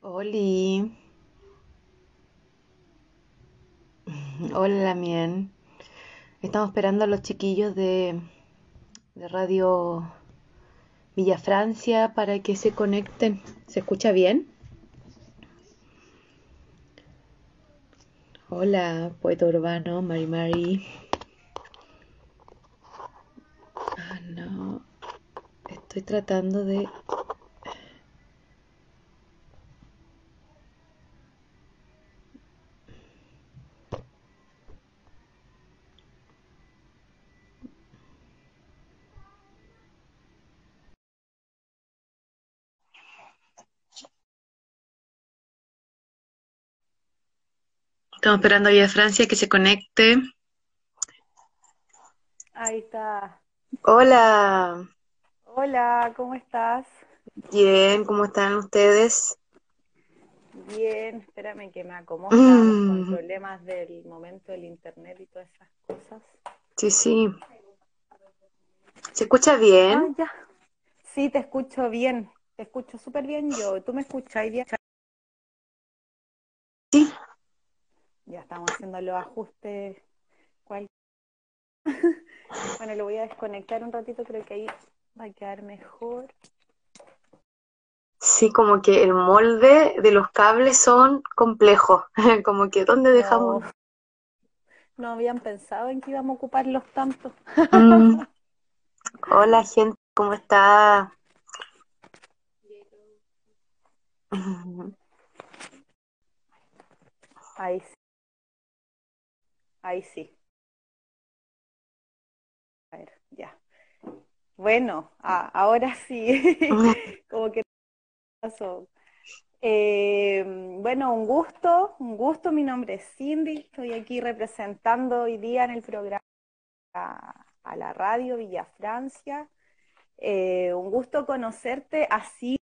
Oli, hola Mien. Estamos esperando a los chiquillos de, de Radio Villa Francia para que se conecten. ¿Se escucha bien? Hola, poeta urbano, Mari Mari. Ah, no. Estoy tratando de... Estamos esperando a Villa Francia que se conecte. Ahí está. Hola, Hola, ¿cómo estás? bien, ¿cómo están ustedes? Bien, espérame que me acomodo. Estábamos con Mm, problemas del momento del internet y todas esas cosas. sí, sí. ¿Se escucha Ah, bien? ya. Sí, te escucho bien. Te escucho súper bien yo. ¿Tú me escuchas bien? Sí. Ya estamos haciendo los ajustes. ¿Cuál? Bueno, lo voy a desconectar un ratito, creo que ahí va a quedar mejor. Sí, como que el molde de los cables son complejos. Como que ¿dónde dejamos? no habían pensado en que íbamos a ocuparlos tanto. Mm, Hola, gente, ¿cómo está? Ahí sí, ahí sí. A ver, ya. Bueno, ah, ahora sí, como que pasó. Eh, bueno, un gusto, un gusto. Mi nombre es Cindy, estoy aquí representando hoy día en el programa a, la radio Villa Francia. Eh, un gusto conocerte así,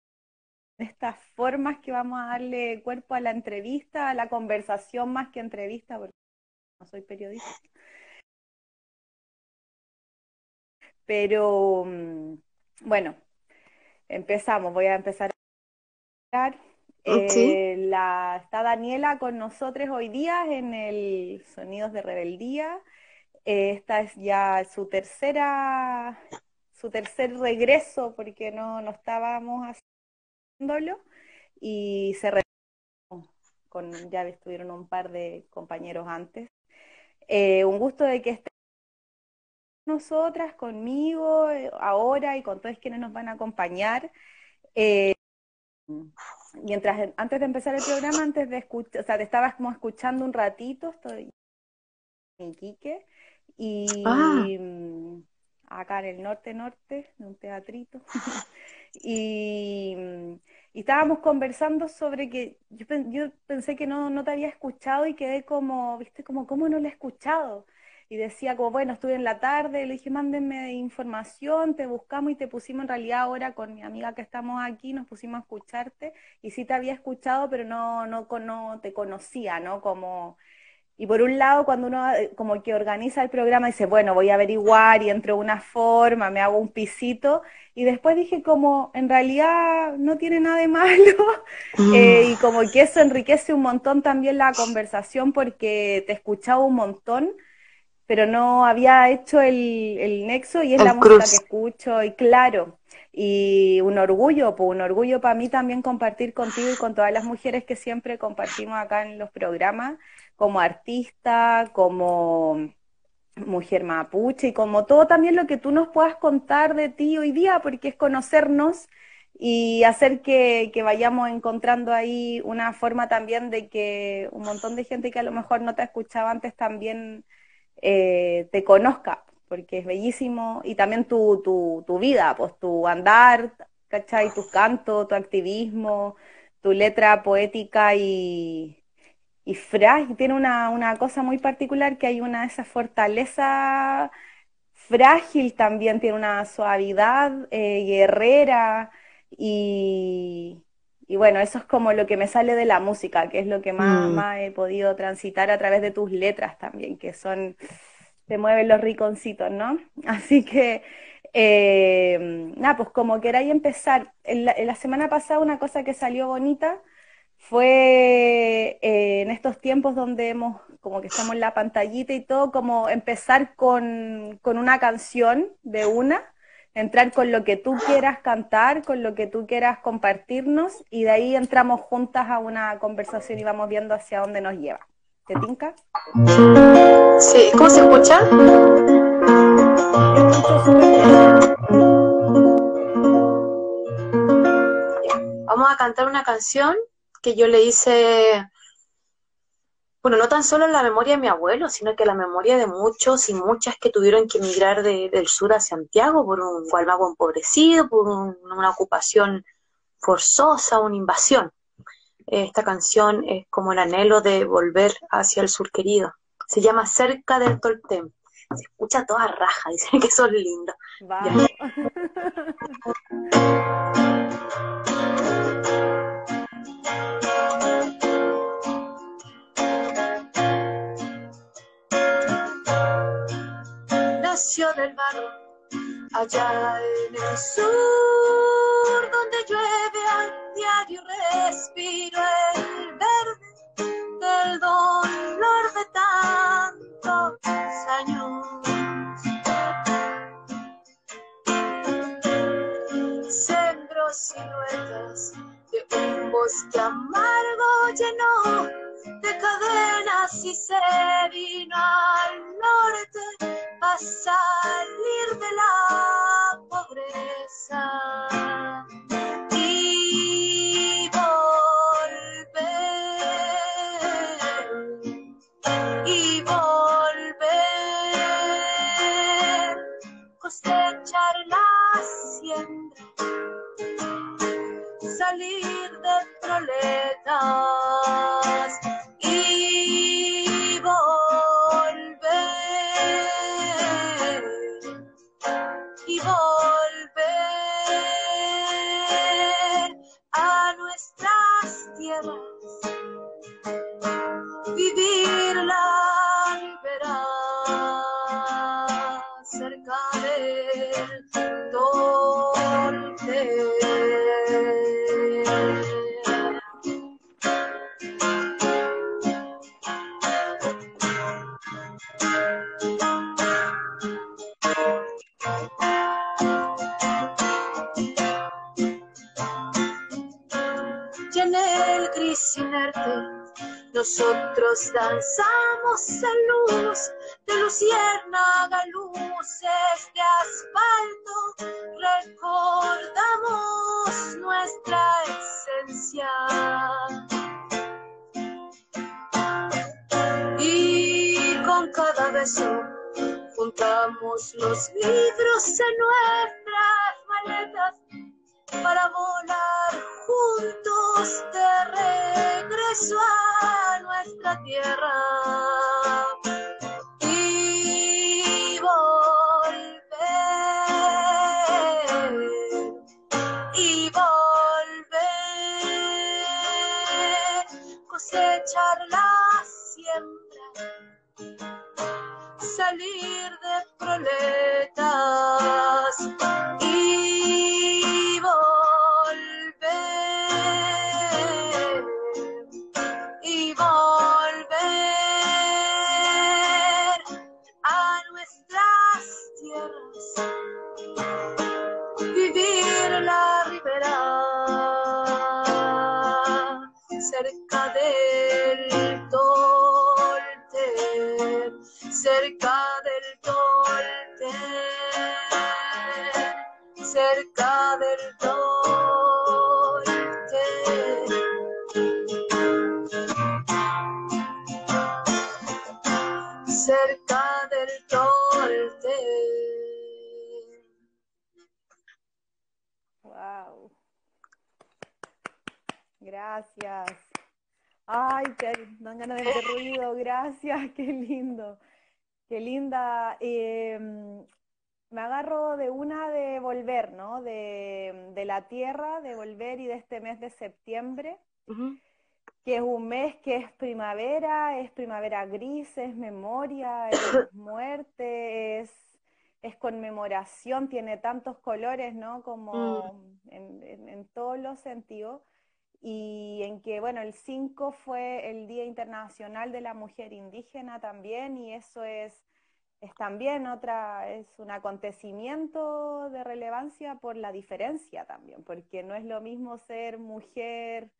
de estas formas que vamos a darle cuerpo a la entrevista, a la conversación más que entrevista, no soy periodista. Pero mm, bueno, empezamos, voy a empezar a. Sí. Eh, la, está Daniela con nosotros hoy día en el Sonidos de Rebeldía. Eh, esta es ya su tercera, su tercer regreso porque no, no estábamos haciéndolo y se con, ya estuvieron un par de compañeros antes. Eh, un gusto de que estén nosotras, conmigo, eh, ahora y con todos quienes nos van a acompañar. Eh, mientras, antes de empezar el programa, antes de escuchar, o sea, te estabas como escuchando un ratito, estoy en Iquique, Ah, y mm, acá en el norte norte, de un teatrito, y, mm, y estábamos conversando sobre que yo, yo pensé que no, no te había escuchado y quedé como, viste, como, ¿cómo no lo he escuchado? Y decía como, bueno, estuve en la tarde, le dije, mándenme información, te buscamos y te pusimos en realidad ahora con mi amiga que estamos aquí, nos pusimos a escucharte y sí te había escuchado, pero no, no, no te conocía, ¿no? Como y por un lado, cuando uno eh, como que organiza el programa, dice, bueno, voy a averiguar y entro de una forma, me hago un pisito, y después dije como, en realidad no tiene nada de malo, mm, eh, y como que eso enriquece un montón también la conversación porque te escuchaba un montón, pero no había hecho el, el nexo y es la el música que cruz. escucho, y claro, y un orgullo, pues un orgullo para mí también compartir contigo y con todas las mujeres que siempre compartimos acá en los programas, como artista, como mujer mapuche y como todo también lo que tú nos puedas contar de ti hoy día, porque es conocernos y hacer que, vayamos encontrando ahí una forma también de que un montón de gente que a lo mejor no te escuchaba antes también eh, te conozca, porque es bellísimo, y también tu, tu, tu vida, pues tu andar, ¿cachai? Tus cantos, tu activismo, tu letra poética y, y frágil, tiene una, una cosa muy particular que hay una esa fortaleza frágil también, tiene una suavidad eh, guerrera y, y bueno, eso es como lo que me sale de la música, que es lo que más, Mm, más he podido transitar a través de tus letras también, que son, te mueven los riconcitos, ¿no? Así que, eh, nada, pues como queráis empezar, en la, en la semana pasada una cosa que salió bonita fue eh, en estos tiempos donde hemos, como que estamos en la pantallita y todo, como empezar con, con una canción de una, entrar con lo que tú quieras cantar, con lo que tú quieras compartirnos, y de ahí entramos juntas a una conversación y vamos viendo hacia dónde nos lleva. ¿Te tinca? Sí, ¿cómo se escucha? Vamos a cantar una canción que yo le hice, bueno, no tan solo en la memoria de mi abuelo, sino que la memoria de muchos y muchas que tuvieron que emigrar del sur a Santiago por un Gualmago empobrecido, por una ocupación forzosa, una invasión. Esta canción es como el anhelo de volver hacia el sur querido. Se llama Cerca del Toltem. Se escucha toda raja, dicen que son lindos. Del barro allá en el sur, donde llueve a diario respiro el verde del dolor de tantos años. Sembró siluetas de un bosque amargo lleno de cadenas y se vino al norte danzamos en luz de luciérnaga, luces de asfalto, recordamos nuestra esencia. Y con cada beso juntamos los libros en nuestras que es un mes que es primavera, es primavera gris, es memoria, es muerte, es, es conmemoración, tiene tantos colores, ¿no? Como en, en- en todos los sentidos. y en que, bueno, el 5 fue el Día Internacional de la Mujer Indígena también, y eso es, es también otra, es un acontecimiento de relevancia por la diferencia también, porque no es lo mismo ser mujer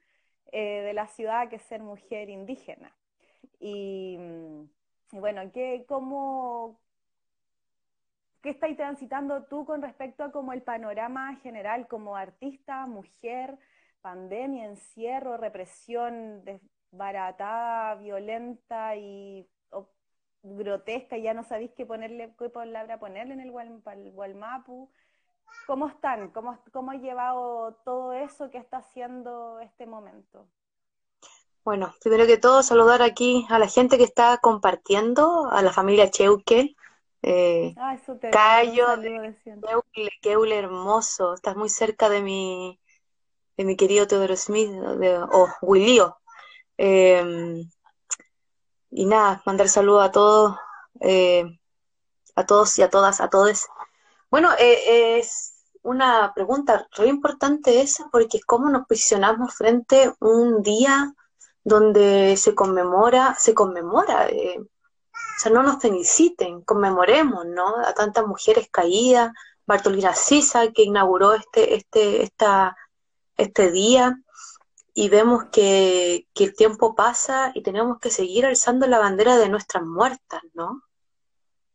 eh, de la ciudad que ser mujer indígena. Y, bueno, ¿qué, cómo, ¿qué estáis transitando tú con respecto a como el panorama general como artista, mujer? pandemia, encierro, represión desbaratada, violenta y grotesca, ya no sabéis qué ponerle, qué palabra ponerle en el, Walmapu. ¿Cómo están? ¿Cómo, ¿Cómo ha llevado todo eso que está haciendo este momento? Bueno, primero que todo, saludar aquí a la gente que está compartiendo, a la familia Cheuque, eh, Cayo, Keule, hermoso, estás muy cerca de mi, de mi querido Teodoro Smith o Willio. Em, y nada, mandar saludos a todos, eh, a todos y a todas, a todos. Bueno, eh, es una pregunta muy importante esa, porque cómo nos posicionamos frente a un día donde se conmemora, se conmemora, eh, o sea, no nos feliciten, conmemoremos, ¿no? A tantas mujeres caídas, Bartolina Sisa, que inauguró este, este, esta, este día y vemos que, el tiempo pasa y tenemos que seguir alzando la bandera de nuestras muertas, ¿no?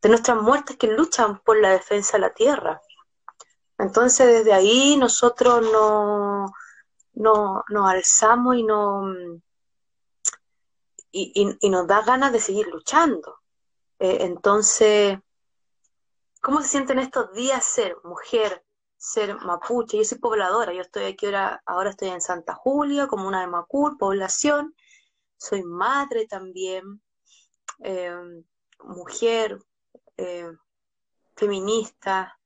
De nuestras muertas que luchan por la defensa de la tierra. Entonces desde ahí nosotros no, no, nos alzamos y, no, y, nos da ganas de seguir luchando. Eh, entonces, ¿cómo se sienten estos días ser mujer, ser mapuche. Yo soy pobladora, yo estoy aquí ahora, ahora estoy en Santa Julia, como una de Macul, población. Soy madre también, em, mujer, em, feminista,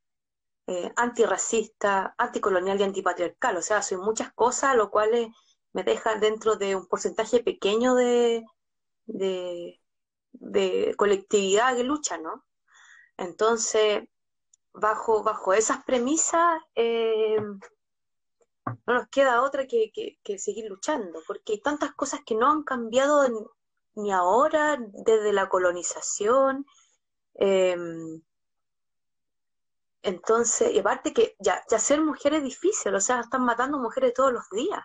eh, antirracista, anticolonial y antipatriarcal. O sea, soy muchas cosas, lo cual me deja dentro de un porcentaje pequeño de, de, colectividad que lucha, ¿no? Entonces, bajo, bajo esas premisas, eh, no nos queda otra que, seguir luchando, porque hay tantas cosas que no han cambiado ni ahora, desde la colonización. Em, entonces, y aparte que ya, ya ser mujer es difícil, o sea, están matando mujeres todos los días,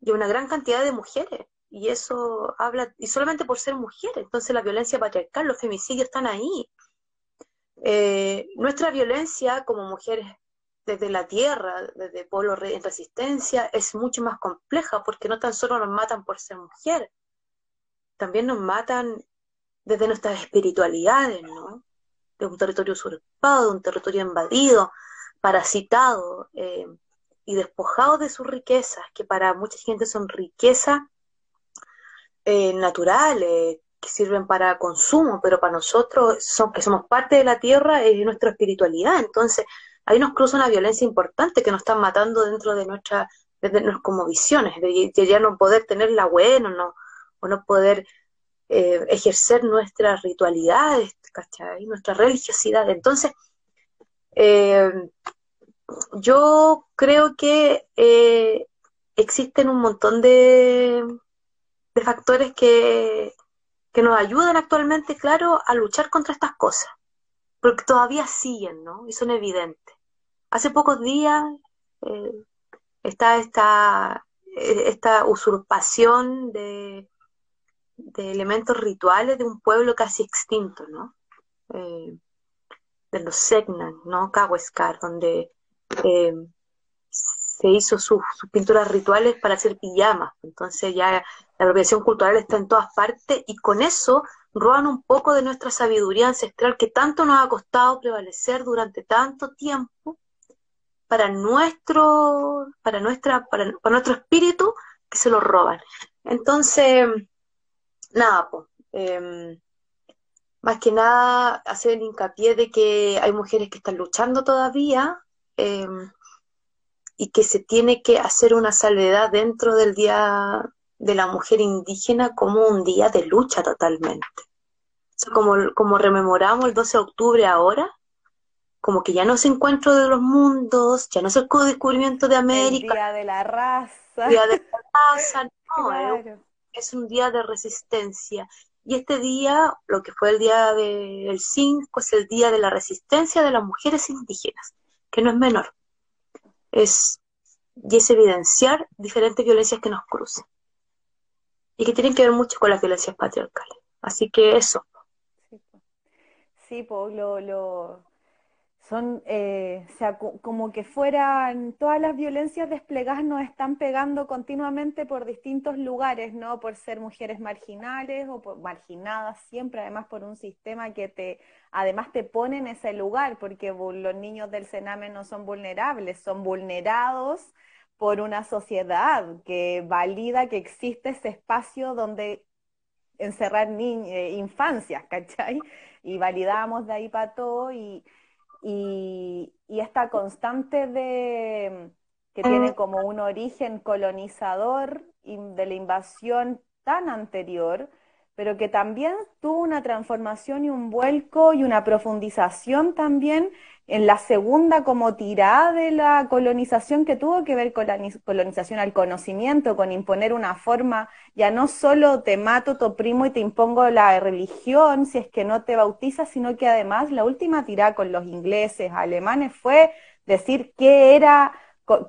y una gran cantidad de mujeres, y eso habla, y solamente por ser mujeres, entonces la violencia patriarcal, los femicidios están ahí, eh, nuestra violencia como mujeres desde la tierra, desde pueblo en resistencia, es mucho más compleja porque no tan solo nos matan por ser mujer, también nos matan desde nuestras espiritualidades, ¿no? De un territorio usurpado, de un territorio invadido, parasitado eh, y despojado de sus riquezas, que para mucha gente son riquezas eh, naturales, que sirven para consumo, pero para nosotros, que somos parte de la tierra, es nuestra espiritualidad. Entonces, ahí nos cruza una violencia importante que nos están matando dentro de nuestra, de, como visiones, de, ya no poder tener la buena, no, o no poder eh, ejercer nuestras ritualidades, ¿cachai? Nuestra religiosidad. Entonces, eh, yo creo que eh, existen un montón de, factores que, que nos ayudan actualmente, claro, a luchar contra estas cosas, porque todavía siguen, ¿no? Y son evidentes. Hace pocos días está esta usurpación de, de, elementos rituales de un pueblo casi extinto, ¿no? Eh, de los Segnan, ¿no? Cahuescar, donde se hizo sus, pinturas rituales para hacer pijamas. Entonces ya la apropiación cultural está en todas partes y con eso roban un poco de nuestra sabiduría ancestral que tanto nos ha costado prevalecer durante tanto tiempo para nuestro, para nuestra, para, nuestro espíritu que se lo roban. Entonces, nada, pues, más que nada hacer el hincapié de que hay mujeres que están luchando todavía, eh, y que se tiene que hacer una salvedad dentro del Día de la Mujer Indígena como un día de lucha totalmente. como, como rememoramos el 12 de octubre ahora, como que ya no es encuentro de los mundos, ya no es el descubrimiento de América. El día de la raza. Día de la raza, no, es, un día de resistencia. Y este día, lo que fue el día del 5, es el día de la resistencia de las mujeres indígenas, que no es menor. Es, y es evidenciar diferentes violencias que nos cruzan. Y que tienen que ver mucho con las violencias patriarcales. Así que eso. Sí, pues lo, lo, son, eh, sea, como que fueran, todas las violencias desplegadas nos están pegando continuamente por distintos lugares, ¿no? Por ser mujeres marginales o por, marginadas siempre, además por un sistema que te, además te pone en ese lugar, porque los niños del Sename no son vulnerables, son vulnerados por una sociedad que valida que existe ese espacio donde encerrar eh, infancias, ¿cachai? Y validamos de ahí para todo y y, esta constante de que tiene como un origen colonizador de la invasión tan anterior, pero que también tuvo una transformación y un vuelco y una profundización también en la segunda como tirada de la colonización que tuvo que ver con la colonización al conocimiento, con imponer una forma, ya no solo te mato, te oprimo y te impongo la religión si es que no te bautizas, sino que además la última tirada con los ingleses, alemanes, fue decir qué era,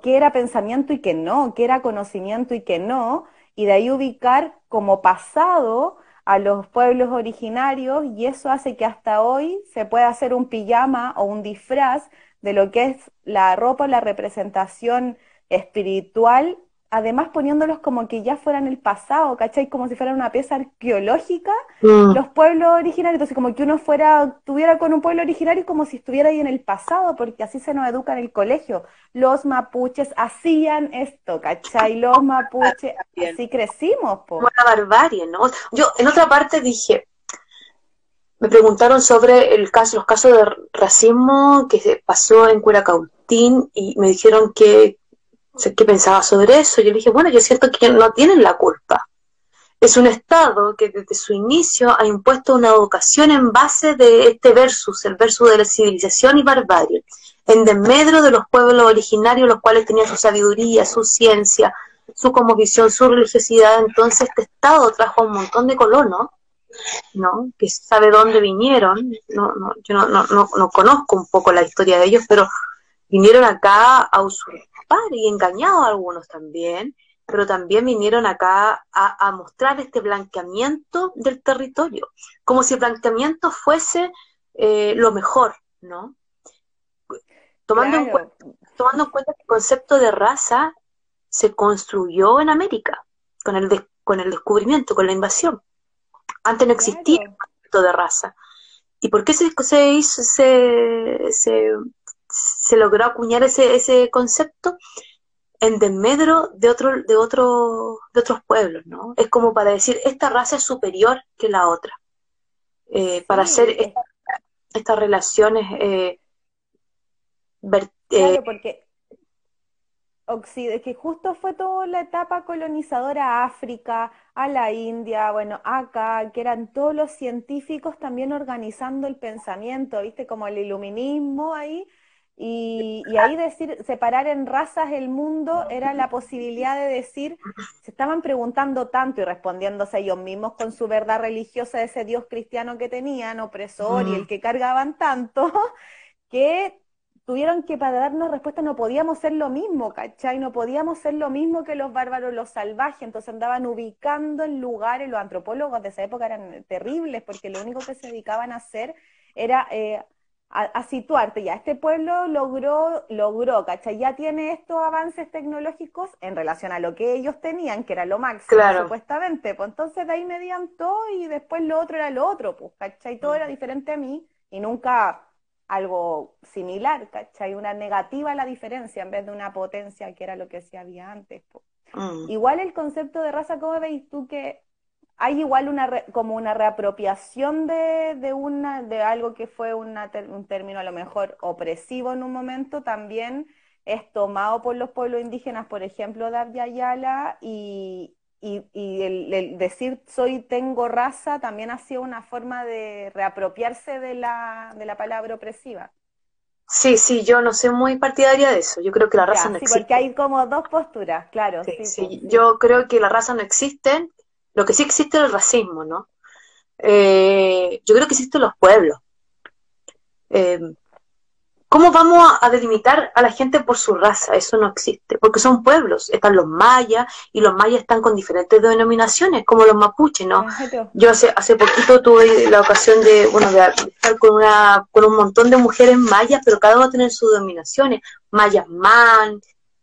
qué era pensamiento y qué no, qué era conocimiento y qué no, y de ahí ubicar como pasado a los pueblos originarios y eso hace que hasta hoy se pueda hacer un pijama o un disfraz de lo que es la ropa, la representación espiritual además poniéndolos como que ya fueran el pasado, ¿cachai? Como si fuera una pieza arqueológica, mm. los pueblos originarios, entonces como que uno fuera, tuviera con un pueblo originario como si estuviera ahí en el pasado, porque así se nos educa en el colegio. Los mapuches hacían esto, ¿cachai? Los mapuches, así crecimos, po. Una barbarie, ¿no? Yo en otra parte dije, me preguntaron sobre el caso, los casos de racismo que se pasó en Curacautín y me dijeron que ¿Qué pensaba sobre eso? Yo le dije, bueno, yo siento que no tienen la culpa. Es un Estado que desde su inicio ha impuesto una educación en base de este versus, el versus de la civilización y barbarie, en desmedro de los pueblos originarios, los cuales tenían su sabiduría, su ciencia, su visión, su religiosidad. Entonces este Estado trajo un montón de colonos, ¿no? Que sabe dónde vinieron. No, no, yo no, no, no conozco un poco la historia de ellos, pero vinieron acá a usurpar y engañado a algunos también, pero también vinieron acá a, mostrar este blanqueamiento del territorio, como si el blanqueamiento fuese eh, lo mejor, ¿no? Tomando, en cuenta, tomando en cuenta que el concepto de raza se construyó en América con el, con el descubrimiento, con la invasión. Antes no existía el concepto de raza. ¿Y por qué se, se hizo, se, se se logró acuñar ese, ese concepto en desmedro de otro, de otro, de otros pueblos, ¿no? Es como para decir esta raza es superior que la otra. Eh, para hacer estas relaciones eh, claro, porque que justo fue toda la etapa colonizadora a África, a la India, bueno, acá, que eran todos los científicos también organizando el pensamiento, ¿viste? Como el iluminismo ahí, y, ahí decir, separar en razas el mundo era la posibilidad de decir, se estaban preguntando tanto y respondiéndose ellos mismos con su verdad religiosa de ese Dios cristiano que tenían, opresor y el que cargaban tanto, que tuvieron que para darnos respuesta no podíamos ser lo mismo, ¿cachai? No podíamos ser lo mismo que los bárbaros, los salvajes, entonces andaban ubicando en lugares, los antropólogos de esa época eran terribles porque lo único que se dedicaban a hacer era... Eh, a, situarte, ya este pueblo logró, logró, ¿cachai? Ya tiene estos avances tecnológicos en relación a lo que ellos tenían, que era lo máximo, supuestamente, pues entonces de ahí medían todo y después lo otro era lo otro, pues, ¿cachai? Todo era mm. diferente a mí y nunca algo similar, ¿cachai? Una negativa a la diferencia en vez de una potencia que era lo que se había antes. Pues. Igual el concepto de raza, ¿cómo veis tú que hay igual una como una reapropiación de, de, una, de algo que fue un término a lo mejor opresivo en un momento, también es tomado por los pueblos indígenas, por ejemplo, de Abya y, y, el, decir soy, tengo raza, también ha sido una forma de reapropiarse de la, de la palabra opresiva. Sí, sí, yo no soy muy partidaria de eso. Yo creo que la raza no sí, existe. porque hay como dos posturas, claro. Sí, sí, sí, Yo creo que la raza no existe. Lo que sí existe es el racismo, ¿no? Eh, yo creo que existen los pueblos. Eh, ¿Cómo vamos a, delimitar a la gente por su raza? Eso no existe, porque son pueblos. Están los mayas y los mayas están con diferentes denominaciones, como los mapuches, ¿no? Yo hace, hace poquito tuve la ocasión de, bueno, de estar con una, con un montón de mujeres mayas, pero cada uno tiene sus denominaciones. Mayas man,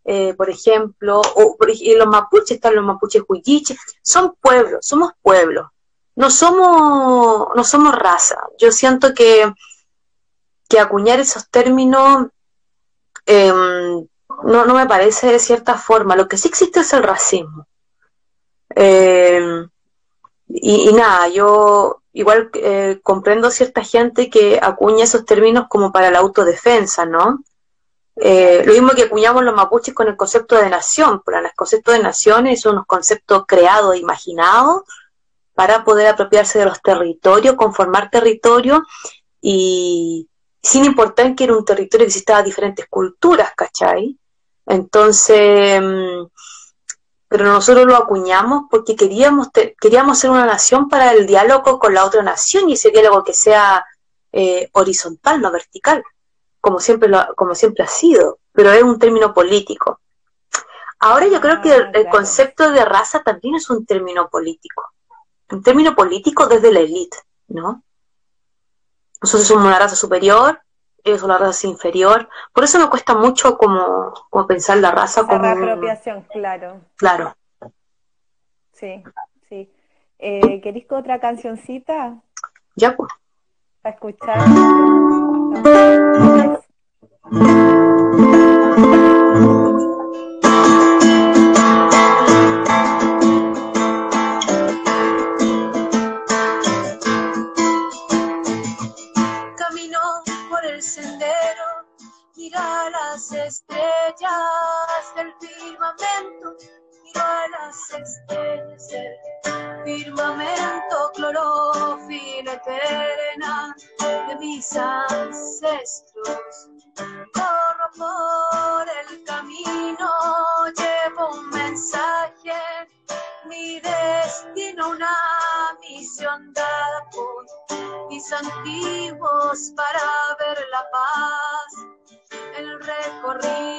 eh, por ejemplo, o y los mapuches, están los mapuches huilliches. Son pueblos, somos pueblos. No somos, no somos raza. Yo siento que, que acuñar esos términos eh, no, no me parece de cierta forma. Lo que sí existe es el racismo. Eh, y, y nada, yo igual eh, comprendo cierta gente que acuña esos términos como para la autodefensa, ¿no? Eh, lo mismo que acuñamos los mapuches con el concepto de nación, pero el concepto de nación es unos conceptos creados imaginados para poder apropiarse de los territorios, conformar territorio y sin importar que era un territorio que existaba diferentes culturas, ¿cachai? Entonces, mm, pero nosotros lo acuñamos porque queríamos, te- queríamos ser una nación para el diálogo con la otra nación y ese diálogo que sea eh, horizontal, no vertical, como siempre, lo, como siempre ha sido, pero es un término político. Ahora yo creo que el, Ah, el concepto de raza también es un término político, un término político desde la élite, ¿no? Nosotros somos una raza superior, ellos son la raza inferior, por eso me cuesta mucho como, como pensar la raza Esa como un- reapropiación, claro. claro. Sí, sí. Eh, ¿queréis que otra cancioncita Ya, pues. Escuchar? Caminó por el sendero, mira las estrellas del firmamento, a las estrellas firmamento, clorofila eterna de mis ancestros. Corro por el camino, llevo un mensaje, mi destino, una misión dada por mis antiguos para ver la paz, el recorrido.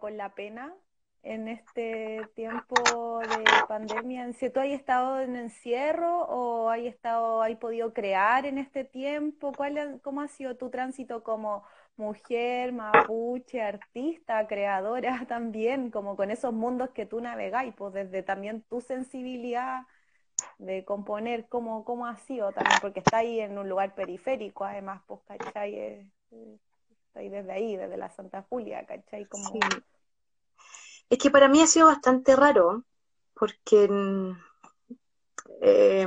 Con la pena en este tiempo de pandemia? Si tú has estado en encierro o has estado, has podido crear en este tiempo, ¿cuál, cómo ha sido tu tránsito como mujer, mapuche, artista, creadora también, como con esos mundos que tú navegáis, pues desde también tu sensibilidad de componer, cómo, cómo ha sido también, porque está ahí en un lugar periférico, además, pues, ¿cachai? Es- es- Desde ahí, desde la Santa Julia, ¿cachai? Como. Es que para mí ha sido bastante raro, porque en, eh,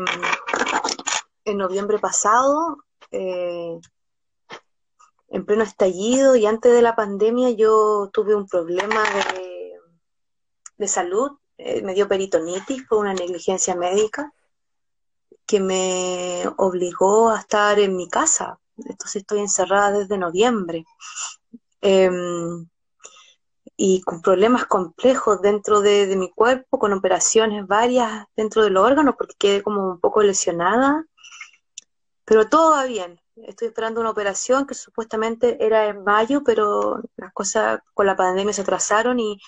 en noviembre pasado, eh, en pleno estallido y antes de la pandemia, yo tuve un problema de, de salud, eh, me dio peritonitis por una negligencia médica que me obligó a estar en mi casa. Entonces estoy encerrada desde noviembre. Em, y con problemas complejos dentro de, de mi cuerpo, con operaciones varias dentro del órgano, porque quedé como un poco lesionada, pero todo va bien. Estoy esperando una operación que supuestamente era en mayo, pero las cosas con la pandemia se atrasaron y,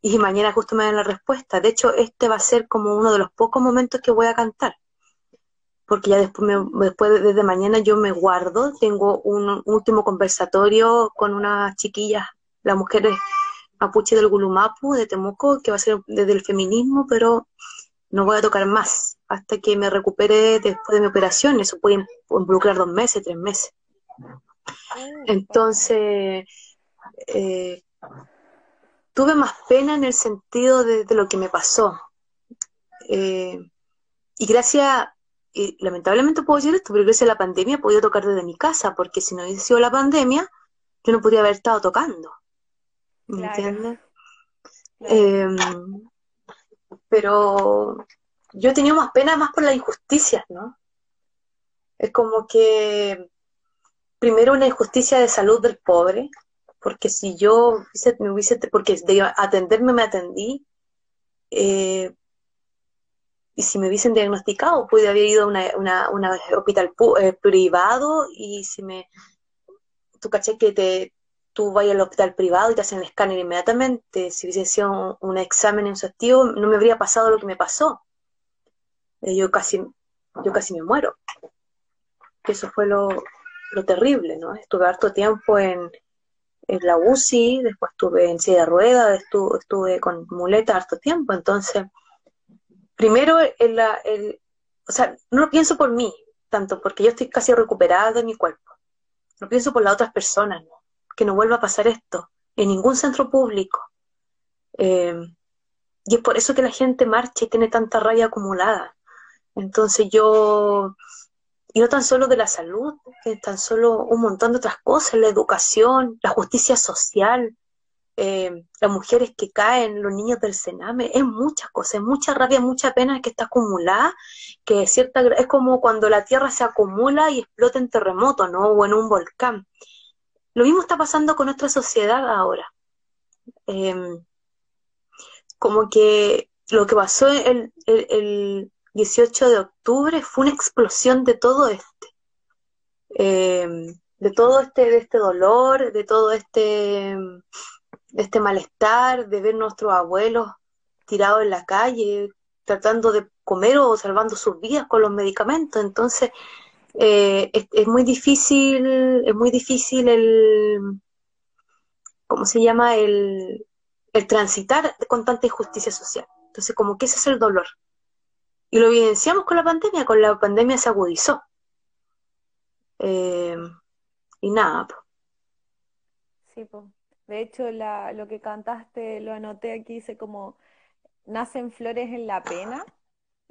y mañana justo me dan la respuesta. De hecho, este va a ser como uno de los pocos momentos que voy a cantar, porque ya después, me- después de- desde mañana yo me guardo, tengo un último conversatorio con unas chiquillas, las mujeres mapuche del Gulumapu, de Temuco, que va a ser desde el feminismo, pero no voy a tocar más hasta que me recupere después de mi operación. Eso puede involucrar dos meses, tres meses. Entonces, eh, tuve más pena en el sentido de, de lo que me pasó. Eh, y gracias, y lamentablemente puedo decir esto, pero gracias a la pandemia he podido tocar desde mi casa, porque si no hubiese sido la pandemia, yo no podría haber estado tocando. ¿Me Claro. entiendes? Claro. Em, pero yo he tenido más pena más por las injusticias, ¿no? Es como que primero una injusticia de salud del pobre, porque si yo me hubiese, porque de atenderme me atendí, eh, y si me hubiesen diagnosticado, pude haber ido a una, una, hospital eh, privado y si me, tú caché que te, tú vas al hospital privado y te hacen el escáner inmediatamente, si hubiese sido un, un examen exhaustivo, no me habría pasado lo que me pasó. Eh, yo casi, yo casi me muero. Eso fue lo, lo terrible, ¿no? Estuve harto tiempo en, en la UCI, después estuve en silla de ruedas, estuve, estuve con muleta harto tiempo, entonces, primero, el, el- o sea, no lo pienso por mí, tanto porque yo estoy casi recuperada de mi cuerpo, lo pienso por las otras personas, ¿no? Que no vuelva a pasar esto en ningún centro público. Eh, y es por eso que la gente marcha y tiene tanta rabia acumulada. Entonces yo, y no tan solo de la salud, tan solo un montón de otras cosas, la educación, la justicia social, eh, las mujeres que caen, los niños del Sename, es muchas cosas, es mucha rabia, mucha pena que está acumulada, que es cierta, es como cuando la tierra se acumula y explota en terremoto, ¿no? O en un volcán. Lo mismo está pasando con nuestra sociedad ahora. Eh, como que lo que pasó el, el, el 18 de octubre fue una explosión de todo este, eh, de todo este, de este dolor, de todo este, de este malestar, de ver nuestros abuelos tirados en la calle, tratando de comer o salvando sus vidas con los medicamentos. Entonces, eh, es, muy difícil, es muy difícil el, ¿cómo se llama? El, el transitar con tanta injusticia social. Entonces, como que ese es el dolor. y lo evidenciamos con la pandemia, con la pandemia se agudizó. Eh, y nada. Sí, pues. De hecho, la, lo que cantaste, lo anoté aquí, dice como, nacen flores en la pena.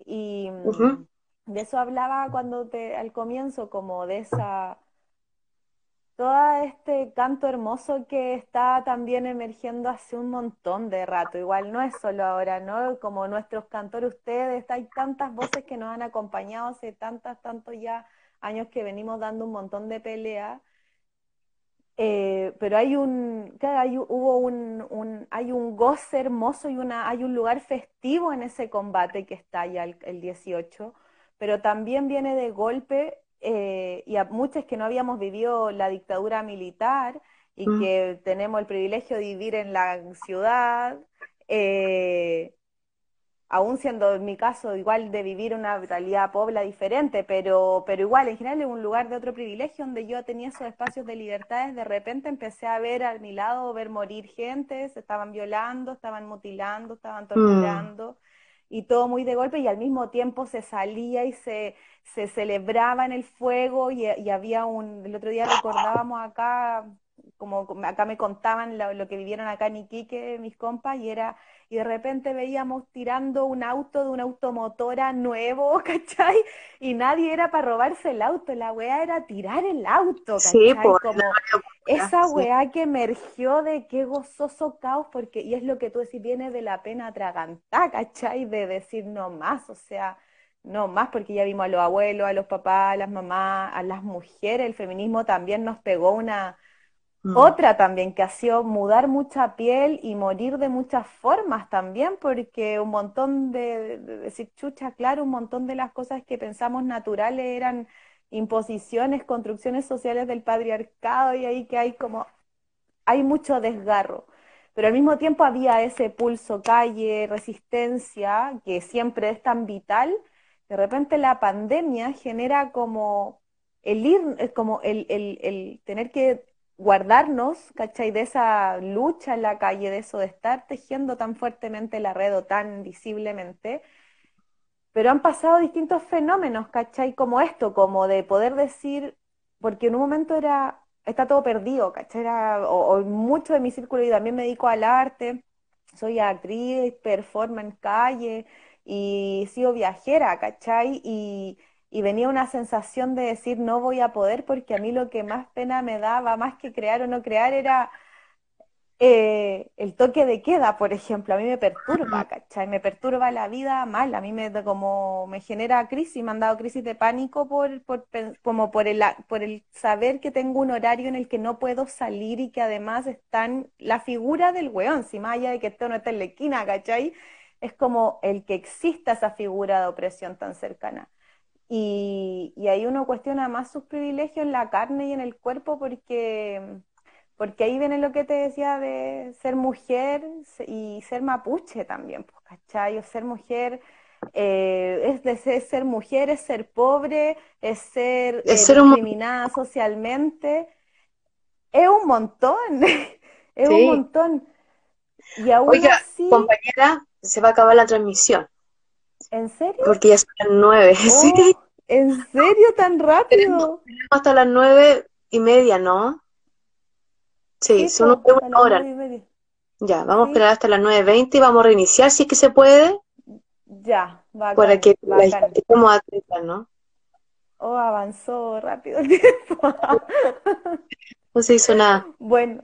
Y mm, de eso hablaba cuando te, al comienzo, como de esa, todo este canto hermoso que está también emergiendo hace un montón de rato. Igual no es solo ahora, ¿no? Como nuestros cantores, ustedes, hay tantas voces que nos han acompañado hace tantas, tantos ya años que venimos dando un montón de peleas eh, pero hay un, hay, hubo un, hay un goce hermoso y una, hay un lugar festivo en ese combate que está ya el, 18, pero también viene de golpe eh, y a muchos que no habíamos vivido la dictadura militar y mm. que tenemos el privilegio de vivir en la ciudad, eh, aún siendo en mi caso igual de vivir una realidad pobre diferente, pero, pero igual en general es un lugar de otro privilegio donde yo tenía esos espacios de libertades, de repente empecé a ver a mi lado, ver morir gente, se estaban violando, estaban mutilando, estaban mm. torturando. Y todo muy de golpe y al mismo tiempo se salía y se, se celebraba en el fuego y, y había un, el otro día recordábamos acá como acá me contaban lo, que vivieron acá en Iquique mis compas, y era, y de repente veíamos tirando un auto de una automotora nuevo, ¿cachai? Y nadie era para robarse el auto, la weá era tirar el auto, ¿cachai? como esa weá que emergió de qué gozoso caos, porque, y es lo que tú decís, viene de la pena atragantar, ¿cachai? De decir no más, o sea, no más porque ya vimos a los abuelos, a los papás, a las mamás, a las mujeres, el feminismo también nos pegó una Mm. Otra también que ha sido mudar mucha piel y morir de muchas formas también, porque un montón de, decir chucha, claro, un montón de las cosas que pensamos naturales eran imposiciones, construcciones sociales del patriarcado y ahí que hay como, hay mucho desgarro. Pero al mismo tiempo había ese pulso calle, resistencia, que siempre es tan vital. De repente la pandemia genera como el ir, como el, el, el tener que guardarnos, ¿cachai? De esa lucha en la calle, de eso de estar tejiendo tan fuertemente la red o tan visiblemente. Pero han pasado distintos fenómenos, ¿cachai? Como esto, como de poder decir, porque en un momento era, está todo perdido, ¿cachai? o, mucho de mi círculo, y también me dedico al arte, soy actriz, performance calle, y sigo viajera, ¿cachai? Y y venía una sensación de decir no voy a poder porque a mí lo que más pena me daba, más que crear o no crear, era eh, el toque de queda, por ejemplo. A mí me perturba, ¿cachai? Me perturba la vida mal, a mí me como me genera crisis, me han dado crisis de pánico por, por, como por el, por el saber que tengo un horario en el que no puedo salir y que además están la figura del weón, si más allá de que esto no está en la esquina, ¿cachai? Es como el que exista esa figura de opresión tan cercana. Y, ahí uno cuestiona más sus privilegios en la carne y en el cuerpo porque, porque ahí viene lo que te decía de ser mujer y ser mapuche también, pues, ¿cachai? O ser mujer eh, es de ser, mujer, es ser pobre, es ser, eh, discriminada socialmente. Es un montón, es un montón. Y aún Oiga, compañera, se va a acabar la transmisión. ¿En serio? Porque ya son las nueve, sí. ¿En serio tan rápido? Tenemos, hasta las nueve y media, ¿no? Sí, son una hora. Ya, vamos a esperar hasta las nueve veinte y vamos a reiniciar si es que se puede. Ya, va Para que la estemos atentos, ¿no? Oh, avanzó rápido el tiempo. no se hizo nada. Bueno,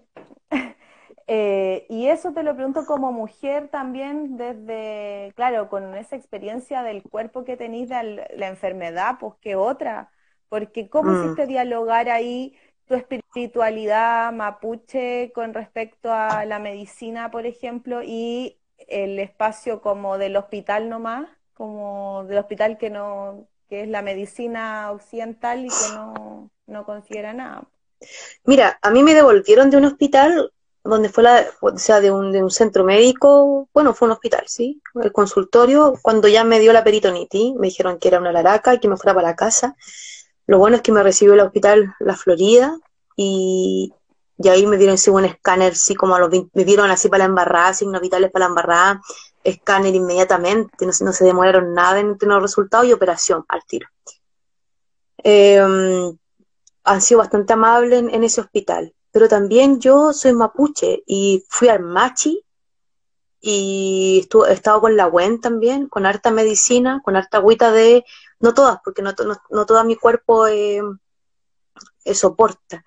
eh, y eso te lo pregunto como mujer también, desde, claro, con esa experiencia del cuerpo que tenéis de la enfermedad, pues que otra, porque ¿cómo mm. hiciste dialogar ahí tu espiritualidad mapuche con respecto a la medicina, por ejemplo, y el espacio como del hospital nomás, como del hospital que no, que es la medicina occidental y que no, no considera nada? Mira, a mí me devolvieron de un hospital donde fue la, o sea, de un, de un centro médico, bueno, fue un hospital, sí, el consultorio, cuando ya me dio la peritonitis, me dijeron que era una laraca y que me fuera para la casa. Lo bueno es que me recibió el hospital La Florida y, y ahí me dieron sí, un escáner, sí, como a los me dieron así para la embarrada, signos vitales para la embarrada, escáner inmediatamente, no, no se demoraron nada en tener resultados y operación al tiro. Em, han sido bastante amables en, ese hospital. Pero también yo soy mapuche y fui al Machi y estuve, he estado con la WEN también, con harta medicina, con harta agüita de, no todas, porque no, no, todo mi cuerpo eh, soporta.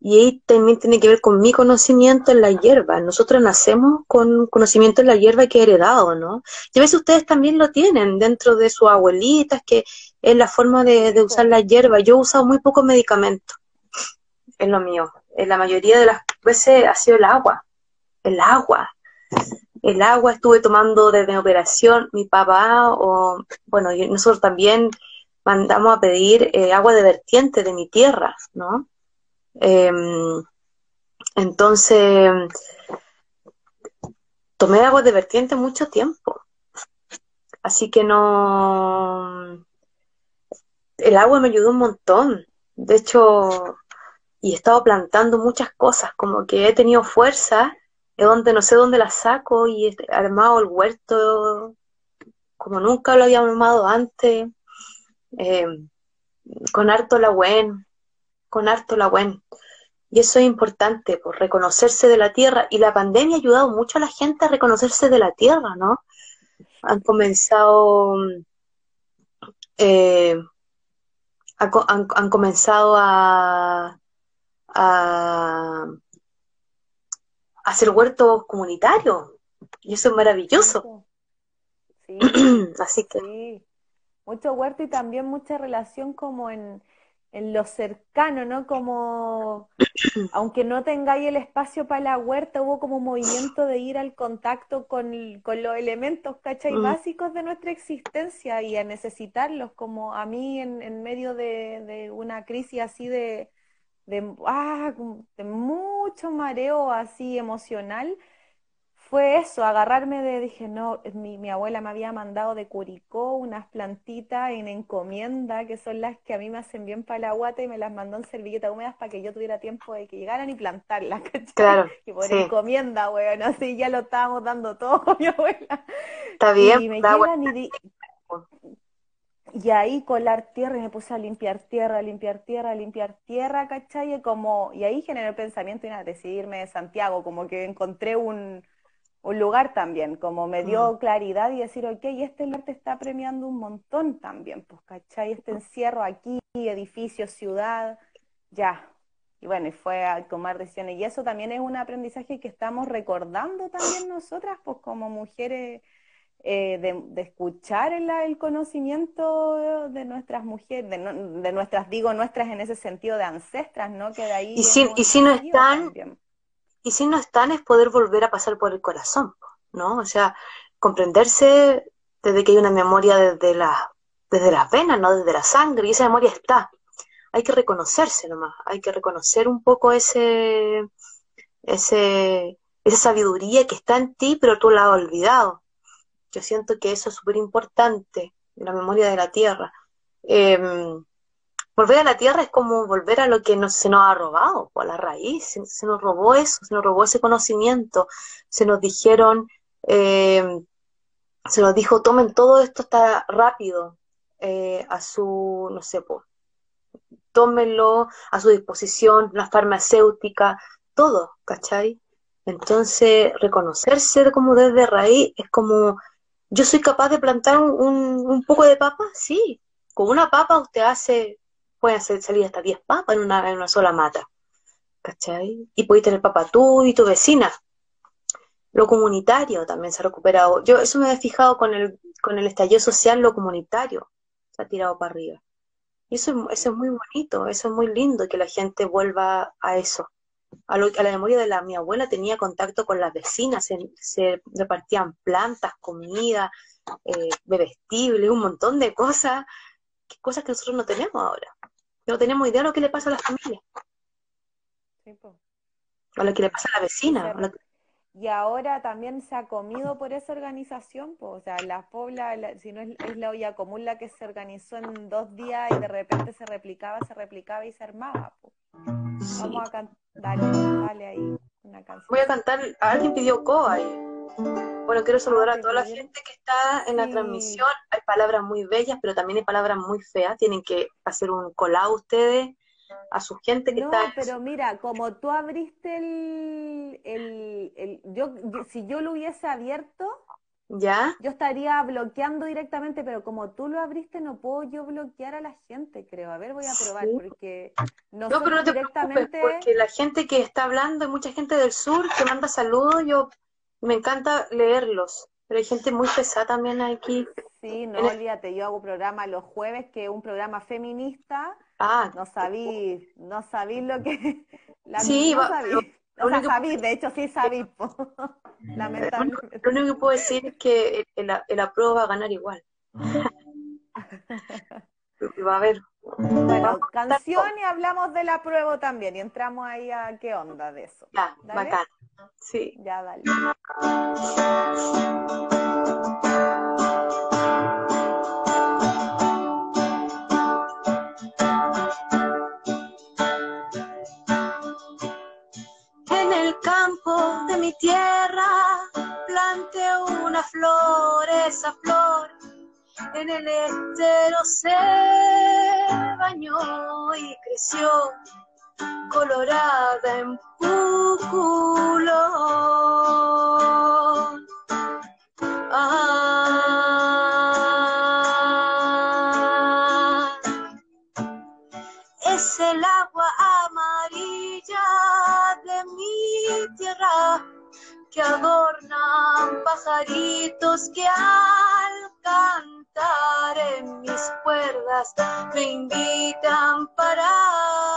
Y ahí también tiene que ver con mi conocimiento en la hierba. Nosotros nacemos con conocimiento en la hierba que he heredado, ¿no? Y a veces ustedes también lo tienen dentro de sus abuelitas, que es la forma de, usar la hierba. Yo he usado muy pocos medicamentos, es lo mío. En la mayoría de las veces ha sido el agua, el agua. El agua estuve tomando desde mi operación, mi papá, o bueno, nosotros también mandamos a pedir eh, agua de vertiente de mi tierra, ¿no? Em, entonces, tomé agua de vertiente mucho tiempo. Así que no, el agua me ayudó un montón. De hecho, y he estado plantando muchas cosas, como que he tenido fuerza, de donde no sé dónde la saco y he armado el huerto como nunca lo había armado antes, eh, con harto la buen, con harto la buen. Y eso es importante, por reconocerse de la tierra. Y la pandemia ha ayudado mucho a la gente a reconocerse de la tierra, ¿no? Han comenzado eh, han, comenzado a, a, hacer huertos comunitarios y eso es maravilloso. Sí, Así que. Mucho huerto y también mucha relación como en, en lo cercano, ¿no? Como, aunque no tengáis el espacio para la huerta, hubo como un movimiento de ir al contacto con, los elementos, ¿cachai? Mm. Básicos de nuestra existencia y a necesitarlos, como a mí en, medio de, una crisis así de, de, ah, de mucho mareo así emocional, fue eso, agarrarme de, dije, no, mi, mi, abuela me había mandado de Curicó unas plantitas en encomienda, que son las que a mí me hacen bien para la guata, y me las mandó en servilletas húmedas para que yo tuviera tiempo de que llegaran y plantarlas, ¿cachai? Claro. Y por encomienda, weón, así ya lo estábamos dando todo mi abuela. Está bien, y me llegan y, y ahí colar tierra y me puse a limpiar tierra, limpiar tierra, limpiar tierra, ¿cachai? Y, como, y ahí generé el pensamiento y nada, decidirme de Santiago, como que encontré un un lugar también, como me dio mm. claridad y decir, ok, este arte está premiando un montón también, pues, ¿cachai? Este encierro aquí, edificio, ciudad, ya. Y bueno, y fue a tomar decisiones. Y eso también es un aprendizaje que estamos recordando también nosotras, pues como mujeres, eh, de, escuchar el, el, conocimiento de nuestras mujeres, de, nuestras, digo, nuestras en ese sentido de ancestras, ¿no? Que de ahí... Y si, y si no están... Y si no están es poder volver a pasar por el corazón, ¿no? O sea, comprenderse desde que hay una memoria desde, la, desde las venas, no desde la sangre, y esa memoria está. Hay que reconocerse nomás, hay que reconocer un poco ese, ese, esa sabiduría que está en ti, pero tú la has olvidado. Yo siento que eso es súper importante, la memoria de la tierra. Em, volver a la tierra es como volver a lo que se nos ha robado, a la raíz, se, nos robó eso, se nos robó ese conocimiento, se nos dijeron, eh, se nos dijo, tomen todo esto está rápido, eh, a su, no sé, pues, tómenlo a su disposición, la farmacéutica, todo, ¿cachai? Entonces, reconocerse como desde raíz es como, yo soy capaz de plantar un, un poco de papa, sí, con una papa usted hace pueden salir hasta 10 papas en una, en una sola mata. ¿Cachai? Y puedes tener papa tú y tu vecina. Lo comunitario también se ha recuperado. Yo eso me he fijado con el, con el estallido social, lo comunitario se ha tirado para arriba. Y eso, eso es muy bonito, eso es muy lindo que la gente vuelva a eso. A, lo, a la memoria de la mi abuela tenía contacto con las vecinas, se, repartían plantas, comida, eh, bebestibles, un montón de cosas, cosas que nosotros no tenemos ahora no tenemos idea de lo que le pasa a la familia. O lo que le pasa a la vecina. Y ahora también se ha comido por esa organización, o sea, la pobla, si no es, la olla común la que se organizó en dos días y de repente se replicaba, se replicaba y se armaba. Vamos a cantar, dale ahí una canción. Voy a cantar, alguien pidió Co ahí. Bueno, quiero saludar a toda la gente que está en la transmisión. Hay palabras muy bellas, pero también hay palabras muy feas. Tienen que hacer un colado ustedes a su gente que no, está. pero mira, como tú abriste el, el, yo, si yo lo hubiese abierto, ¿Ya? Yo estaría bloqueando directamente, pero como tú lo abriste, no puedo yo bloquear a la gente, creo. A ver, voy a probar, porque no, pero no te directamente... porque la gente que está hablando, hay mucha gente del sur que manda saludos, yo me encanta leerlos, pero hay gente muy pesada también aquí. Sí, no olvídate, yo hago programa los jueves, que es un programa feminista. Ah, no sabí, no sabí lo que... La sí, no sabí. O sea, de hecho sí sabí. Lamentablemente. Lo único que puedo decir es que el, el, apruebo va a ganar igual. va a haber. Bueno, canción y hablamos del apruebo también y entramos ahí a qué onda de eso. Ya, bacán. Sí. Ya, dale. Mi tierra plante una flor, esa flor en el estero se bañó y creció colorada en púculo. Que adornan pajaritos que al cantar en mis cuerdas me invitan para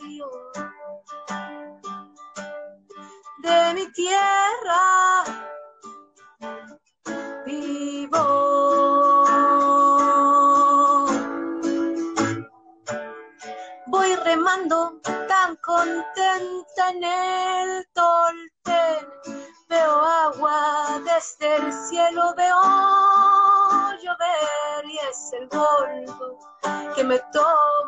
río de mi tierra vivo. Voy remando tan contenta en el tolten, veo agua desde el cielo, veo llover y es el golpe que me toca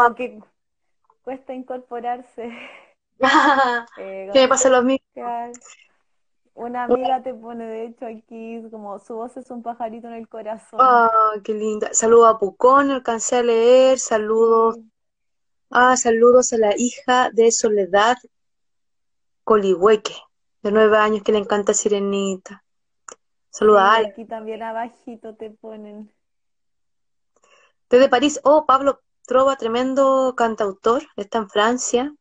Agua. que cuesta incorporarse. eh, ¿Qué me pasa lo mismo? Una amiga te pone, de hecho, aquí como su voz es un pajarito en el corazón. Ah, qué linda. Saludos a Pucón, alcancé a leer. Saludos. Ah, saludos a la hija de Soledad Colihueque, de nueve años, que le encanta Sirenita. Saludos a Aquí también abajito te ponen. Desde París, oh, Pablo Trova, tremendo cantautor, está en Francia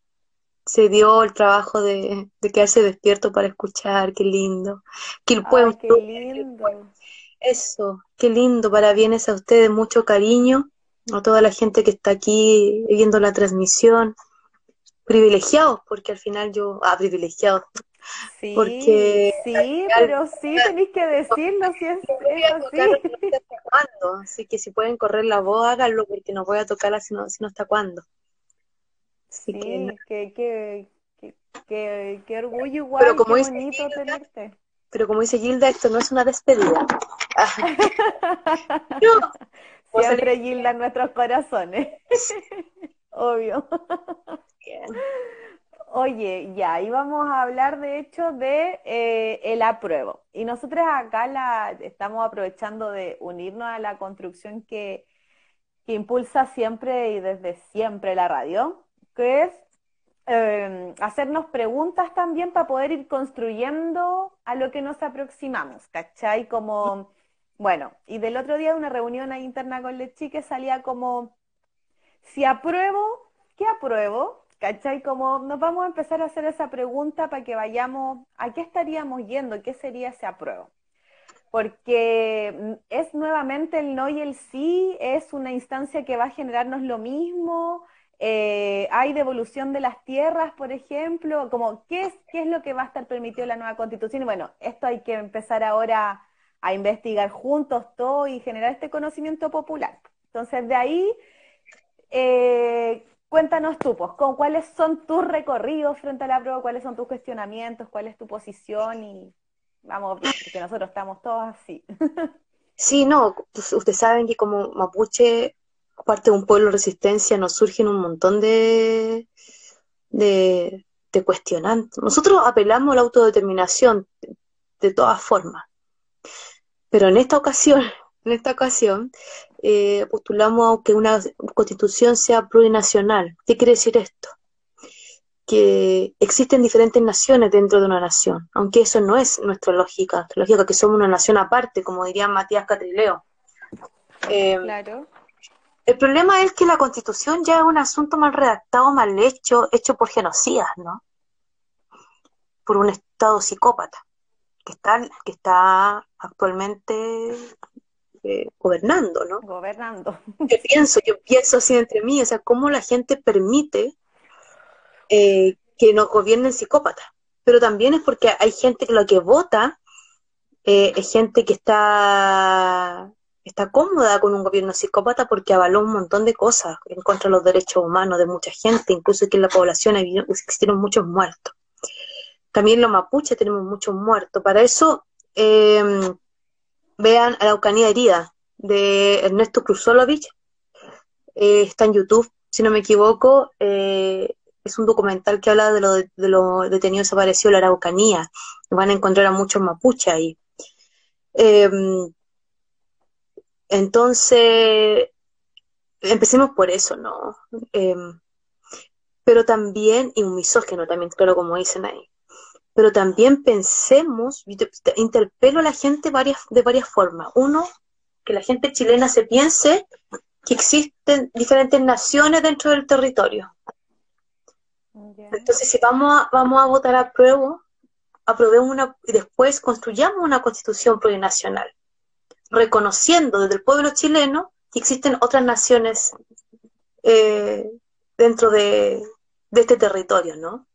se dio el trabajo de, quedarse despierto para escuchar, qué lindo. Qué lindo. Eso, qué lindo, para bienes a ustedes, mucho cariño, a toda la gente que está aquí viendo la transmisión, privilegiados, porque al final yo, ah, privilegiados, Sí, porque sí, pero sí tenéis que decirlo si es, así. así que si pueden correr la voz, háganlo porque no voy a tocarla si no, si no está cuándo sí, que, orgullo igual, pero como qué bonito tenerte. Pero como dice Gilda, esto no es una despedida. Siempre Gilda en nuestros corazones. Obvio. Oye, ya, íbamos a hablar de hecho de eh, el apruebo. Y nosotros acá la, estamos aprovechando de unirnos a la construcción que, que impulsa siempre y desde siempre la radio, que es em, hacernos preguntas también para poder ir construyendo a lo que nos aproximamos, ¿cachai? Como, bueno, y del otro día de una reunión ahí interna con Lechi salía como, si apruebo, ¿qué apruebo? ¿Cachai? Como nos vamos a empezar a hacer esa pregunta para que vayamos, ¿a qué estaríamos yendo? ¿Qué sería ese apruebo? Porque mm, es nuevamente el no y el sí, es una instancia que va a generarnos lo mismo, eh, hay devolución de las tierras, por ejemplo, como ¿qué es, qué es lo que va a estar permitido la nueva constitución. Y bueno, esto hay que empezar ahora a investigar juntos todo y generar este conocimiento popular. Entonces, de ahí, eh, cuéntanos tú, pues, con cuáles son tus recorridos frente a la prueba, cuáles son tus cuestionamientos, cuál es tu posición y vamos, porque nosotros estamos todos así. Sí, no, pues, ustedes saben que como mapuche parte de un pueblo de resistencia, nos surgen un montón de, de, cuestionantes. Nosotros apelamos a la autodeterminación de, todas formas, pero en esta ocasión, en esta ocasión, eh, postulamos que una constitución sea plurinacional. ¿Qué quiere decir esto? Que existen diferentes naciones dentro de una nación, aunque eso no es nuestra lógica, nuestra lógica que somos una nación aparte, como diría Matías Catrileo. Eh, claro. El problema es que la constitución ya es un asunto mal redactado, mal hecho, hecho por genocidas, ¿no? Por un Estado psicópata que está, que está actualmente eh, gobernando, ¿no? Gobernando. Yo pienso, yo pienso así entre mí, o sea, cómo la gente permite eh, que nos gobiernen psicópatas. Pero también es porque hay gente que lo que vota eh, es gente que está está cómoda con un gobierno psicópata porque avaló un montón de cosas en contra de los derechos humanos de mucha gente, incluso que en la población existieron muchos muertos. También los mapuches tenemos muchos muertos. Para eso, eh, vean Araucanía herida de Ernesto Kruzolovich. Eh, está en YouTube, si no me equivoco. Eh, es un documental que habla de los de lo detenidos desaparecidos de la Araucanía. Van a encontrar a muchos mapuches ahí. Entonces, empecemos por eso, ¿no? Em, pero también, y un misógeno también, claro, como dicen ahí. Pero también pensemos, interpelo a la gente varias, de varias formas. Uno, que la gente chilena se piense que existen diferentes naciones dentro del territorio. Entonces, si vamos a, vamos a votar a prueba, aprobemos una, y después construyamos una constitución plurinacional reconociendo desde el pueblo chileno que existen otras naciones eh, dentro de, este territorio, ¿no?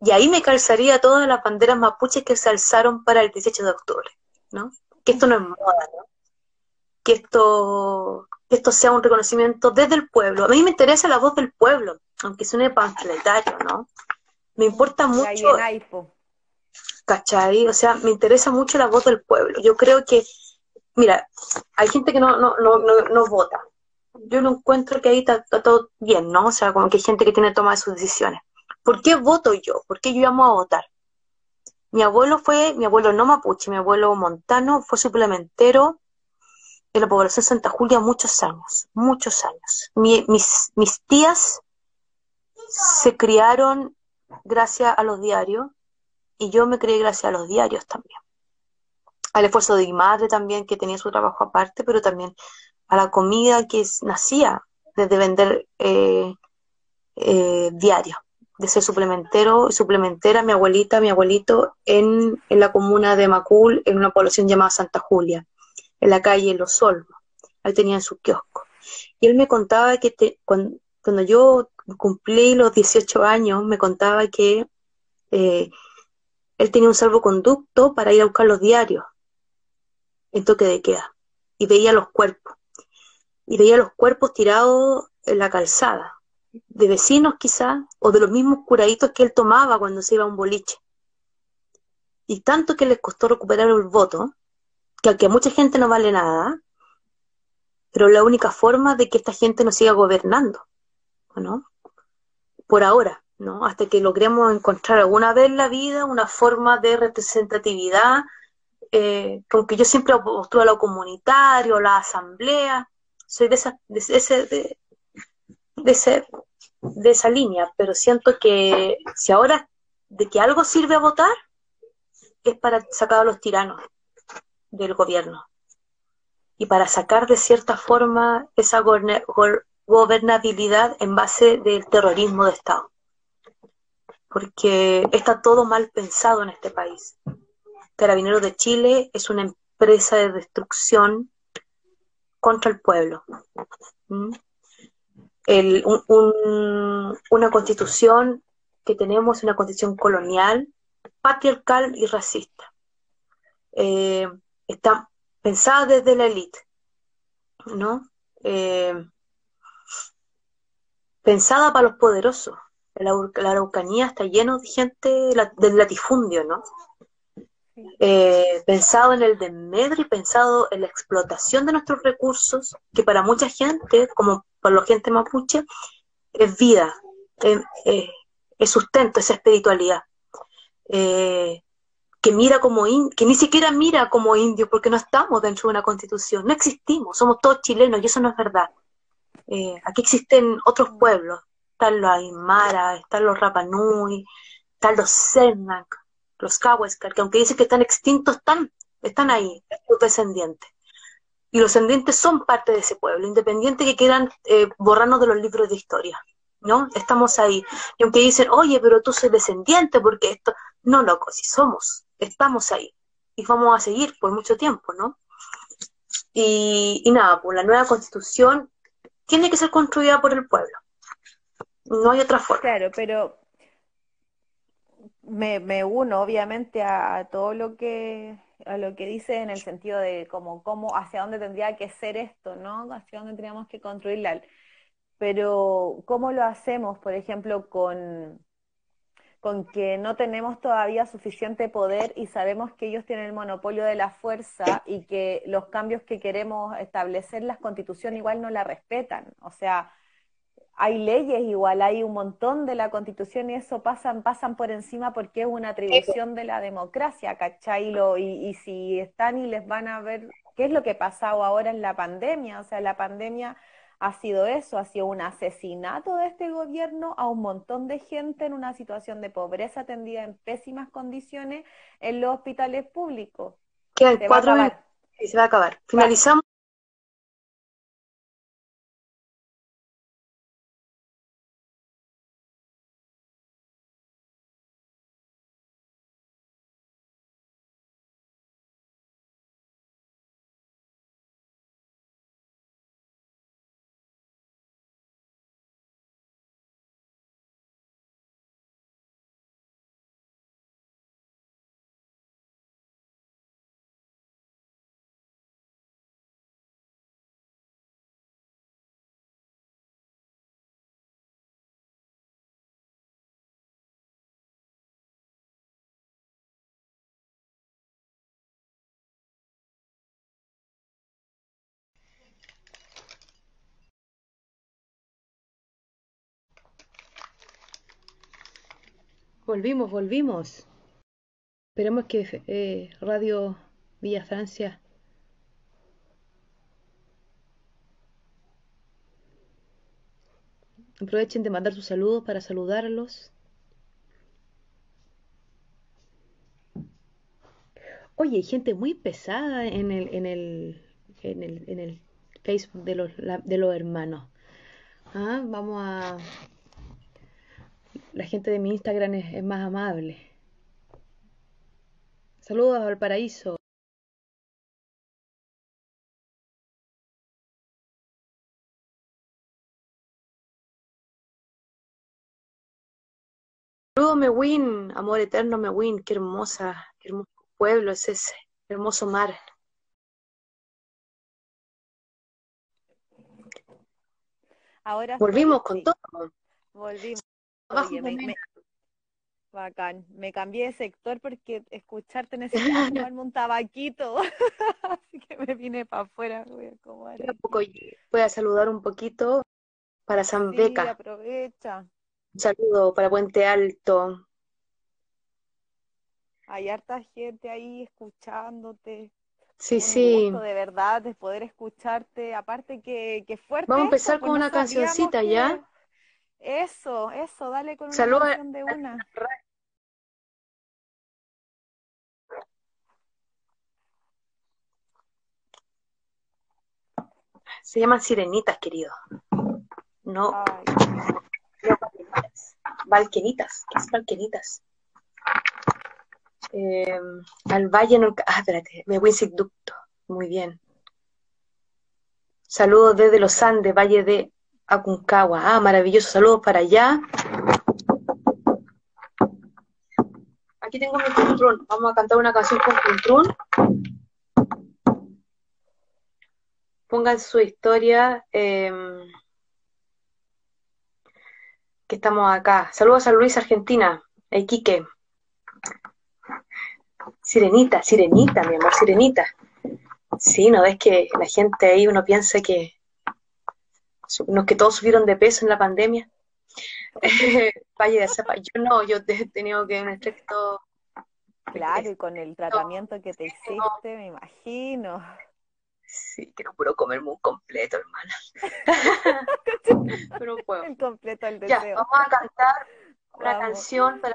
Y ahí me calzaría todas las banderas mapuches que se alzaron para el 18 de octubre, ¿no? Que esto no es moda, ¿no? Que esto, que esto sea un reconocimiento desde el pueblo. A mí me interesa la voz del pueblo, aunque suene panfletario, ¿no? Me importa mucho... ¿Cachai? O sea, me interesa mucho la voz del pueblo. Yo creo que mira, hay gente que no, no, no, no, vota, yo no encuentro que ahí está, todo bien, ¿no? O sea, como que hay gente que tiene que tomar sus decisiones. ¿Por qué voto yo? ¿Por qué yo llamo a votar? Mi abuelo fue, mi abuelo no mapuche, mi abuelo montano, fue suplementero de la población Santa Julia muchos años, muchos años. mis, mis tías se criaron gracias a los diarios y yo me crié gracias a los diarios también. Al esfuerzo de mi madre también, que tenía su trabajo aparte, pero también a la comida que nacía desde vender eh, eh, diario, de ser suplementero y suplementera, mi abuelita, mi abuelito, en, la comuna de Macul, en una población llamada Santa Julia, en la calle Los Olmos. Ahí tenían su kiosco. Y él me contaba que cuando, yo cumplí los 18 años, me contaba que eh, él tenía un salvoconducto para ir a buscar los diarios en toque de queda y veía los cuerpos y veía los cuerpos tirados en la calzada, de vecinos quizás, o de los mismos curaditos que él tomaba cuando se iba a un boliche. Y tanto que les costó recuperar el voto, que aunque a mucha gente no vale nada, pero la única forma de que esta gente nos siga gobernando, ¿no? Por ahora, ¿no? Hasta que logremos encontrar alguna vez en la vida una forma de representatividad, eh, que yo siempre a lo comunitario, la asamblea, soy de esa, de, ese, de esa línea, pero siento que si ahora de que algo sirve a votar, es para sacar a los tiranos del gobierno y para sacar de cierta forma esa gobernabilidad en base del terrorismo de Estado. Porque está todo mal pensado en este país. Carabineros de Chile es una empresa de destrucción contra el pueblo. ¿Mm? Una constitución que tenemos, una constitución colonial, patriarcal y racista. Eh, está pensada desde la élite, ¿no? Eh, pensada para los poderosos. La, la Araucanía está lleno de gente del latifundio, ¿no? Eh, pensado en el desmedro y pensado en la explotación de nuestros recursos, que para mucha gente, como para la gente mapuche, es vida, es, sustento, es espiritualidad. Eh, que mira como que ni siquiera mira como indio porque no estamos dentro de una constitución, no existimos, somos todos chilenos y eso no es verdad. Eh, aquí existen otros pueblos, están los Aymara, están los Rapanui, están los Cernac, los Kaweskar, que aunque dicen que están extintos, están, están ahí, los descendientes. Y los descendientes son parte de ese pueblo, independiente que quieran eh, borrarnos de los libros de historia, ¿no? Estamos ahí. Y aunque dicen, oye, pero tú soy descendiente, porque esto... No, loco, si somos, estamos ahí. Y vamos a seguir por mucho tiempo, ¿no? Y, y nada, pues la nueva constitución tiene que ser construida por el pueblo. No hay otra forma. Claro, pero me, me uno obviamente a, todo lo que a lo que dice en el sentido de cómo, cómo hacia dónde tendría que ser esto, ¿no? Hacia dónde tendríamos que construirla. Pero ¿cómo lo hacemos, por ejemplo, con, con que no tenemos todavía suficiente poder y sabemos que ellos tienen el monopolio de la fuerza y que los cambios que queremos establecer las constituciones igual no la respetan? O sea, hay leyes igual, hay un montón de la constitución y eso pasan, pasan por encima porque es una atribución de la democracia, ¿cachai? y, y si están y les van a ver, ¿qué es lo que ha pasado ahora en la pandemia? O sea, la pandemia ha sido eso, ha sido un asesinato de este gobierno a un montón de gente en una situación de pobreza atendida en pésimas condiciones en los hospitales públicos. Quedan cuatro y se va a acabar. Finalizamos. Volvimos, volvimos. Esperemos que eh, Radio Villa Francia aprovechen de mandar sus saludos para saludarlos. Oye, hay gente muy pesada en el, en el, en el, en el Facebook de los, de los hermanos. Ah, vamos a... La gente de mi Instagram es, es más amable. Saludos al paraíso. Saludos Mewin, amor eterno Mewin, qué hermosa, qué hermoso pueblo es ese, hermoso mar. Ahora Volvimos sí, con todo. volvimos. Abajo Oye, me, también. me- bacán. Me cambié de sector porque escucharte necesitaba tomarme un tabaquito. Así que me vine para afuera, voy a voy saludar un poquito para San Sí, Beca. aprovecha. Un saludo para Puente Alto. Hay harta gente ahí escuchándote. Sí, Un sí. gusto de verdad de poder escucharte. Aparte que, que fuerte Vamos a empezar pues con una cancioncita. ¿ya? Eso, eso, dale con una Saludos a- canción de una. Se llaman Sirenitas, querido. No, Ay, no. ¿Qué es Valquenitas? Eh, al Valle no... Ah, espérate, me voy ducto. Muy bien. Saludos desde los Andes, Valle de Aconcagua. Ah, maravilloso. Saludos para allá. Aquí tengo mi cuntrún. Vamos a cantar una canción con cuntrún. Pongan su historia. eh, que estamos acá. Saludos a Luis, Argentina. A Iquique. Sirenita, sirenita, mi amor, sirenita. Sí, ¿no ves que la gente ahí uno piensa que, no, que todos subieron de peso en la pandemia? Valle de Zapa. Yo no, yo he tenido que un estricto. claro, y con el tratamiento que te hiciste, me imagino. Sí, quiero puro comerme un completo, hermana. Pero puedo. El completo Ya, deseo. vamos a cantar una Vamos. canción para...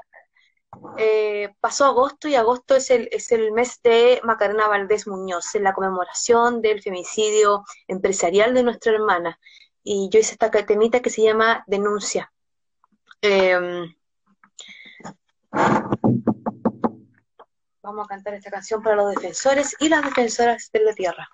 eh, pasó agosto y agosto es el, es el mes de Macarena Valdés Muñoz, en la conmemoración del femicidio empresarial de nuestra hermana. Y yo hice esta temita que se llama Denuncia. Eh, vamos a cantar esta canción para los defensores y las defensoras de la tierra.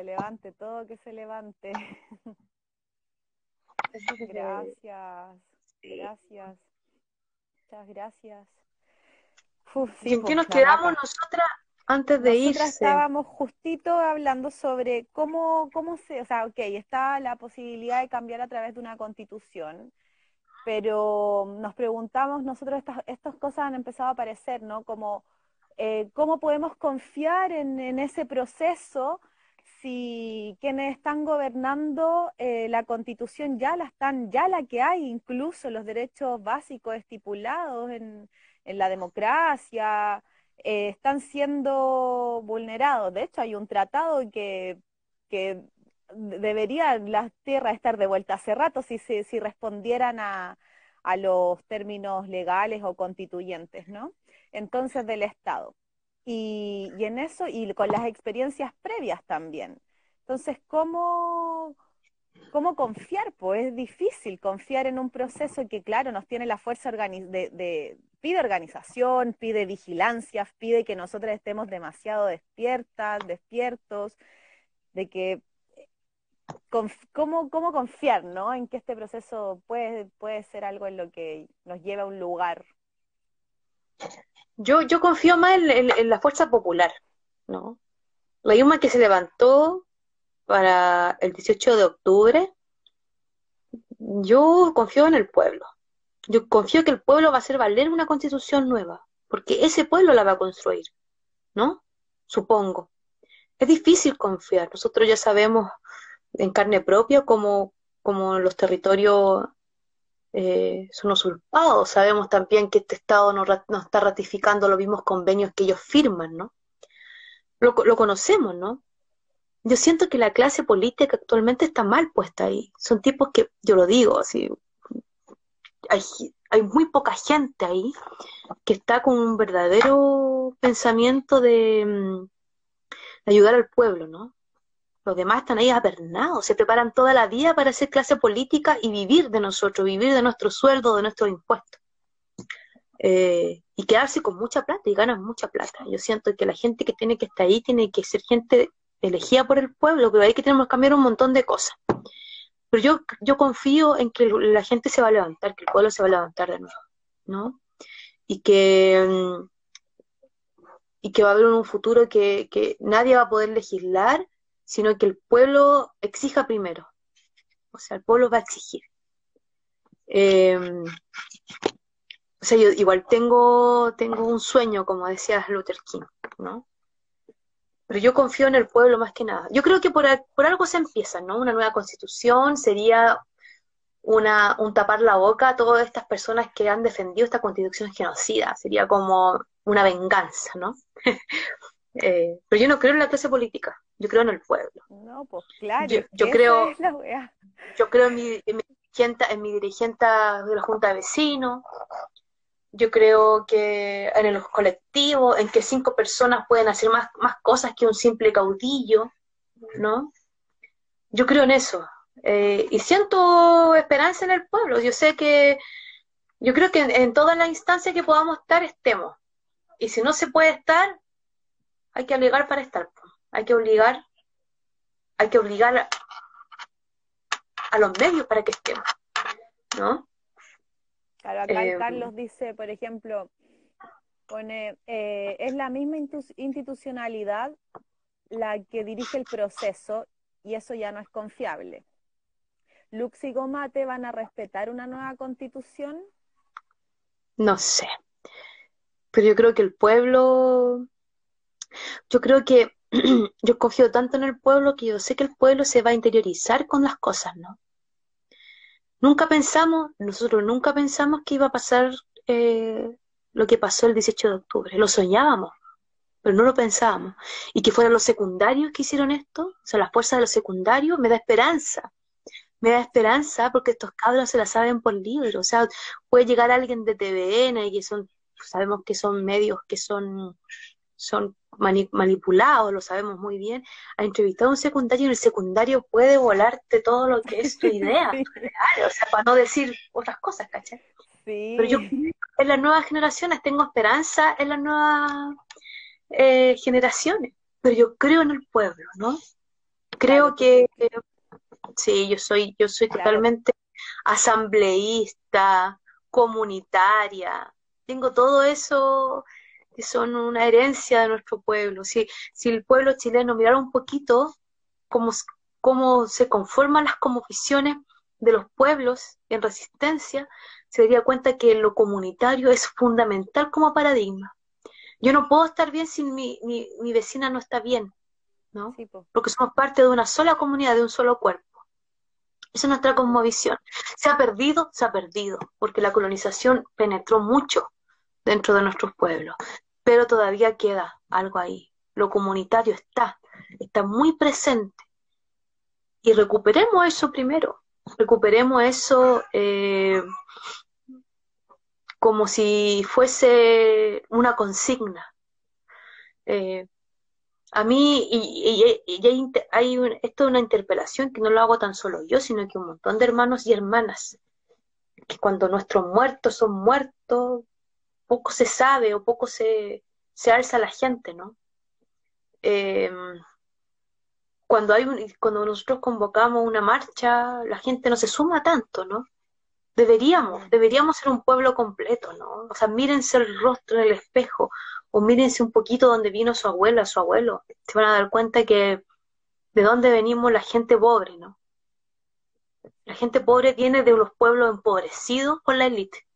Se levante todo, que se levante. Gracias, gracias. Muchas gracias. ¿Y en qué nos quedamos nosotras antes de irse? estábamos justito hablando sobre cómo, cómo se, o sea, ok, está la posibilidad de cambiar a través de una constitución, pero nos preguntamos, nosotros estas, estas cosas han empezado a aparecer, ¿no? Como, eh, ¿cómo podemos confiar en, en ese proceso si quienes están gobernando eh, la constitución ya la están, ya la que hay, incluso los derechos básicos estipulados en, la democracia, eh, están siendo vulnerados. De hecho, hay un tratado que, que debería las tierras estar de vuelta hace rato si, si, si respondieran a, a los términos legales o constituyentes, ¿no? Entonces, del Estado y, en eso, y con las experiencias previas también. Entonces, ¿cómo, cómo confiar? Pues es difícil confiar en un proceso que, claro, nos tiene la fuerza de, de, pide organización, pide vigilancia, pide que nosotros estemos demasiado despiertas, despiertos, de que cómo, cómo confiar, ¿no? En que este proceso puede, puede ser algo en lo que nos lleve a un lugar yo, yo confío más en, la fuerza popular, ¿no? La Yuma que se levantó para el 18 de octubre, yo confío en el pueblo. Yo confío que el pueblo va a hacer valer una constitución nueva, porque ese pueblo la va a construir, ¿no? Supongo. Es difícil confiar. Nosotros ya sabemos en carne propia cómo, cómo los territorios eh, son usurpados. Sabemos también que este Estado no, está ratificando los mismos convenios que ellos firman, ¿no? Lo, conocemos, ¿no? Yo siento que la clase política actualmente está mal puesta ahí. Son tipos que, yo lo digo, así, hay, hay muy poca gente ahí que está con un verdadero pensamiento de mm, ayudar al pueblo, ¿no? Los demás están ahí apernados, se preparan toda la vida para hacer clase política y vivir de nosotros, vivir de nuestro sueldo, de nuestros impuestos. Eh, y quedarse con mucha plata y ganan mucha plata. Yo siento que la gente que tiene que estar ahí tiene que ser gente elegida por el pueblo, pero ahí que tenemos que cambiar un montón de cosas. Pero yo, yo confío en que la gente se va a levantar, que el pueblo se va a levantar de nuevo, ¿no? Y que, mm, y que va a haber un futuro que, que nadie va a poder legislar sino que el pueblo exija primero. O sea, el pueblo va a exigir. Em, o sea, yo igual tengo, tengo un sueño, como decía Luther King, ¿no? Pero yo confío en el pueblo más que nada. Yo creo que por, por algo se empieza, ¿no? Una nueva constitución sería una, un tapar la boca a todas estas personas que han defendido esta constitución genocida. Sería como una venganza, ¿no? Eh, pero yo no creo en la clase política, yo creo en el pueblo. No, pues claro. Yo, creo, yo creo en mi, en mi, dirigente, en mi dirigente de la Junta de Vecinos, yo creo que en los colectivos, en que cinco personas pueden hacer más, más cosas que un simple caudillo, ¿no? Yo creo en eso. Eh, y siento esperanza en el pueblo. Yo sé que, yo creo que en, en todas las instancias que podamos estar, estemos. Y si no se puede estar, hay que obligar para estar, hay que obligar, hay que obligar a, los medios para que estemos, ¿no? Claro, acá eh, Carlos dice, por ejemplo, pone, eh, es la misma institucionalidad la que dirige el proceso y eso ya no es confiable. ¿Lux y Gomate van a respetar una nueva constitución? No sé, pero yo creo que el pueblo yo creo que yo confío tanto en el pueblo que yo sé que el pueblo se va a interiorizar con las cosas, ¿no? Nunca pensamos, nosotros nunca pensamos que iba a pasar eh, lo que pasó el 18 de octubre. Lo soñábamos, pero no lo pensábamos. Y que fueran los secundarios que hicieron esto, o sea, las fuerzas de los secundarios, me da esperanza. Me da esperanza porque estos cabros se la saben por libro. O sea, puede llegar alguien de TVN y que son, sabemos que son medios que son, son manipulado, lo sabemos muy bien, a entrevistar a un secundario y el secundario puede volarte todo lo que es tu idea, o sea, para no decir otras cosas, ¿cachai? Pero yo en las nuevas generaciones tengo esperanza en las nuevas eh, generaciones, pero yo creo en el pueblo, ¿no? Creo que sí, yo soy, yo soy totalmente asambleísta, comunitaria, tengo todo eso son una herencia de nuestro pueblo. Si, si el pueblo chileno mirara un poquito cómo, cómo se conforman las visiones de los pueblos en resistencia, se daría cuenta que lo comunitario es fundamental como paradigma. Yo no puedo estar bien si mi, mi, vecina no está bien, ¿no? Porque somos parte de una sola comunidad, de un solo cuerpo. Esa es nuestra cosmovisión. Se ha perdido, se ha perdido, porque la colonización penetró mucho dentro de nuestros pueblos, pero todavía queda algo ahí. Lo comunitario está, está muy presente. Y recuperemos eso primero, recuperemos eso eh, como si fuese una consigna. Eh, a mí, y, hay, esto es una interpelación que no lo hago tan solo yo, sino que un montón de hermanos y hermanas, que cuando nuestros muertos son muertos, poco se sabe o poco se, se alza la gente, ¿no? Eh, cuando, hay, cuando nosotros convocamos una marcha, la gente no se suma tanto, ¿no? Deberíamos, deberíamos ser un pueblo completo, ¿no? O sea, mírense el rostro en el espejo o mírense un poquito donde vino su abuela, su abuelo. Se van a dar cuenta que de dónde venimos la gente pobre, ¿no? La gente pobre viene de los pueblos empobrecidos por la élite.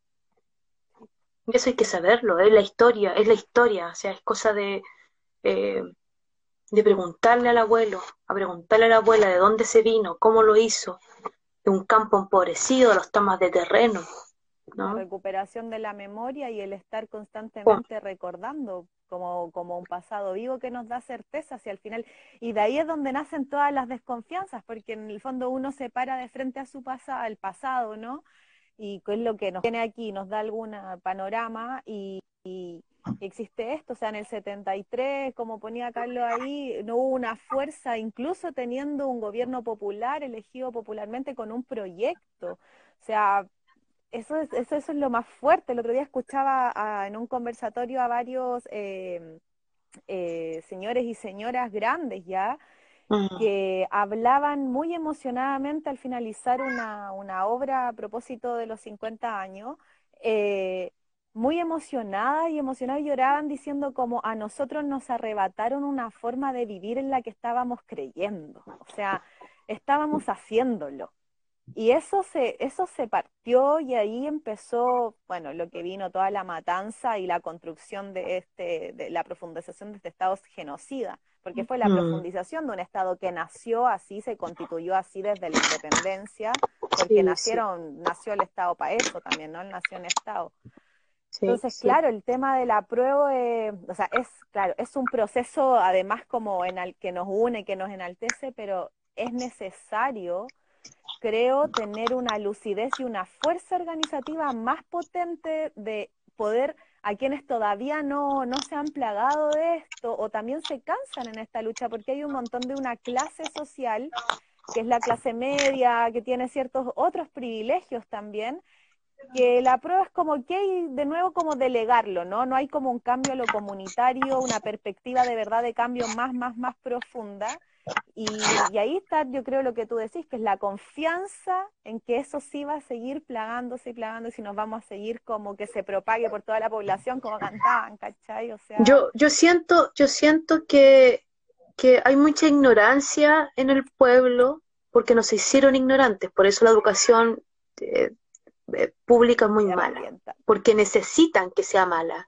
Eso hay que saberlo, es la historia, es la historia, o sea, es cosa de... Eh, de preguntarle al abuelo, a preguntarle a la abuela de dónde se vino, cómo lo hizo, de un campo empobrecido, los temas de terreno. ¿no? La recuperación de la memoria y el estar constantemente recordando como, como un pasado vivo que nos da certeza hacia el final. Y de ahí es donde nacen todas las desconfianzas, porque en el fondo uno se para de frente a su pasado, al pasado, ¿no? Y es lo que nos tiene aquí, nos da algún panorama y existe esto, o sea, en el 73, como ponía Carlos ahí, no hubo una fuerza, incluso teniendo un gobierno popular elegido popularmente con un proyecto. O sea, eso es, eso, es lo más fuerte. El otro día escuchaba en un conversatorio a varios eh, eh, señores y señoras grandes ya, que hablaban muy emocionadamente al finalizar una, una obra a propósito de los 50 años, eh, muy emocionadas y emocionadas lloraban diciendo como a nosotros nos arrebataron una forma de vivir en la que estábamos creyendo, o sea, estábamos haciéndolo. Y eso se, eso se partió y ahí empezó, bueno, lo que vino toda la matanza y la construcción de este, de la profundización de este Estado genocida, porque fue la profundización de un Estado que nació así, se constituyó así desde la independencia, porque nacieron, nació el Estado para eso también, ¿no? nació en Estado. Entonces, claro, el tema de la prueba, o sea, es, claro, es un proceso además como en el que nos une, que nos enaltece, pero es necesario, creo, tener una lucidez y una fuerza organizativa más potente de poder a quienes todavía no, no se han plagado de esto o también se cansan en esta lucha, porque hay un montón de una clase social, que es la clase media, que tiene ciertos otros privilegios también, que la prueba es como que hay de nuevo como delegarlo, ¿no? No hay como un cambio a lo comunitario, una perspectiva de verdad de cambio más, más, más profunda. Y, ahí está, yo creo, lo que tú decís, que es la confianza en que eso sí va a seguir plagándose y plagándose y nos vamos a seguir como que se propague por toda la población, como cantaban, ¿cachai? O sea... Yo, yo siento, yo siento que, que hay mucha ignorancia en el pueblo porque nos hicieron ignorantes, por eso la educación eh, eh, pública muy mala, porque necesitan que sea mala,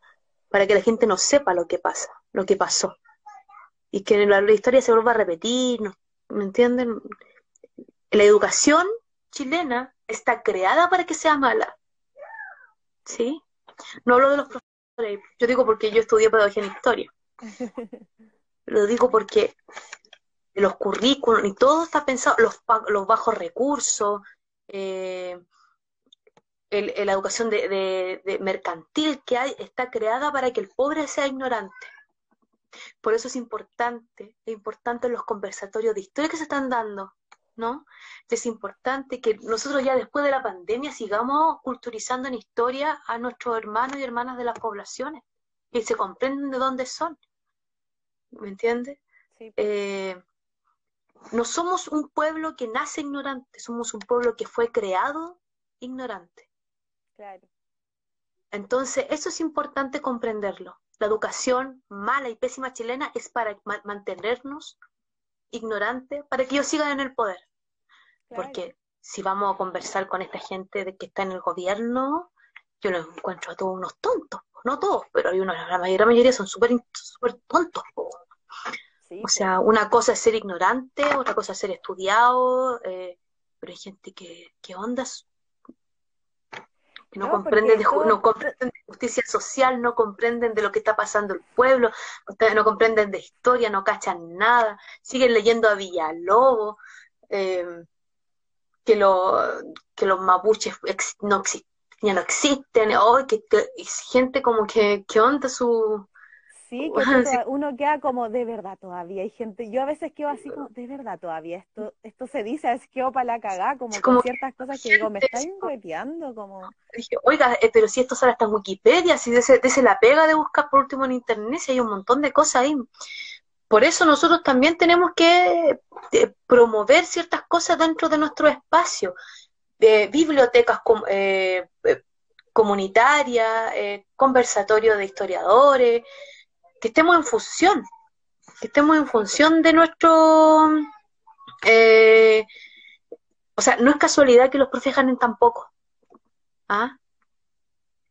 para que la gente no sepa lo que pasa, lo que pasó, y que la, historia se vuelva a repetir, ¿me entienden? La educación chilena está creada para que sea mala, ¿sí? No hablo de los profesores, yo digo porque yo estudié pedagogía en historia, lo digo porque los currículos y todo está pensado, los, los bajos recursos, eh, la educación de, mercantil que hay está creada para que el pobre sea ignorante. Por eso es importante, es importante los conversatorios de historia que se están dando, ¿no? Es importante que nosotros ya después de la pandemia sigamos culturizando en historia a nuestros hermanos y hermanas de las poblaciones, y se comprenden de dónde son. ¿Me entiendes? Eh, no somos un pueblo que nace ignorante, somos un pueblo que fue creado ignorante. Claro. Entonces, eso es importante comprenderlo. La educación mala y pésima chilena es para mantenernos ignorantes, para que ellos sigan en el poder. Porque si vamos a conversar con esta gente de que está en el gobierno, yo los encuentro a todos unos tontos. No todos, pero hay unos, la mayoría, mayoría son súper super tontos. o sea, una cosa es ser ignorante, otra cosa es ser estudiado, eh, pero hay gente que, que ondas que no, comprenden, de, no comprenden de justicia social, no comprenden de lo que está pasando el pueblo, no comprenden de historia, no cachan nada, siguen leyendo a Villalobos, eh, que, lo, que los mapuches no ya no existen, oh, que, gente como que, ¿qué onda su, Sí, que uno queda como de verdad todavía. Hay gente, yo a veces quedo así como, de verdad todavía, esto esto se dice, es que para la cagada, como, con ciertas cosas que digo, me está engueteando, como... Dije, oiga, eh, pero si esto sale hasta en Wikipedia, si dice la pega de buscar por último en Internet, si hay un montón de cosas ahí. Por eso nosotros también tenemos que eh, promover ciertas cosas dentro de nuestro espacio. Eh, bibliotecas comunitarias, conversatorios de historiadores, que estemos en función, que estemos en función de nuestro... Eh, o sea, no es casualidad que los profes ganen tan poco. ¿Ah?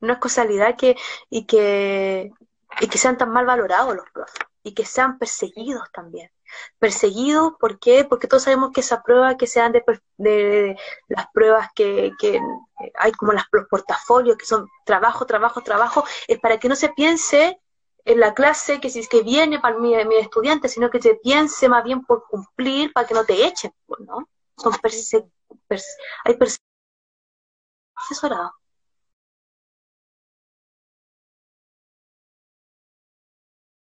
No es casualidad que, y que, y que sean tan mal valorados los profes y que sean perseguidos también. Perseguidos, ¿por qué? Porque todos sabemos que esa prueba que sean de, de las pruebas que, que hay como las, los portafolios, que son trabajo, trabajo, trabajo, es para que no se piense en la clase que si es que viene para mi, mi estudiante, sino que se piense más bien por cumplir para que no te echen, pues, ¿no? Son perse, hay perse asesorado.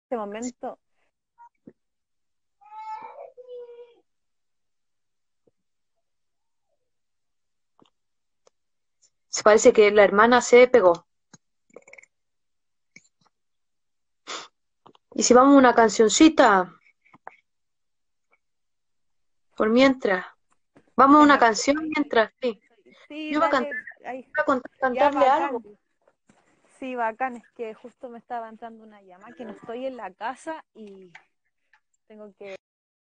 Este momento. Se parece que la hermana se pegó. ¿Y si vamos a una cancioncita? Por mientras. Vamos a una canción mientras, sí. Yo voy a, cantar, cantarle algo. Sí, bacán, es que justo me estaba entrando una llama que no estoy en la casa y tengo que...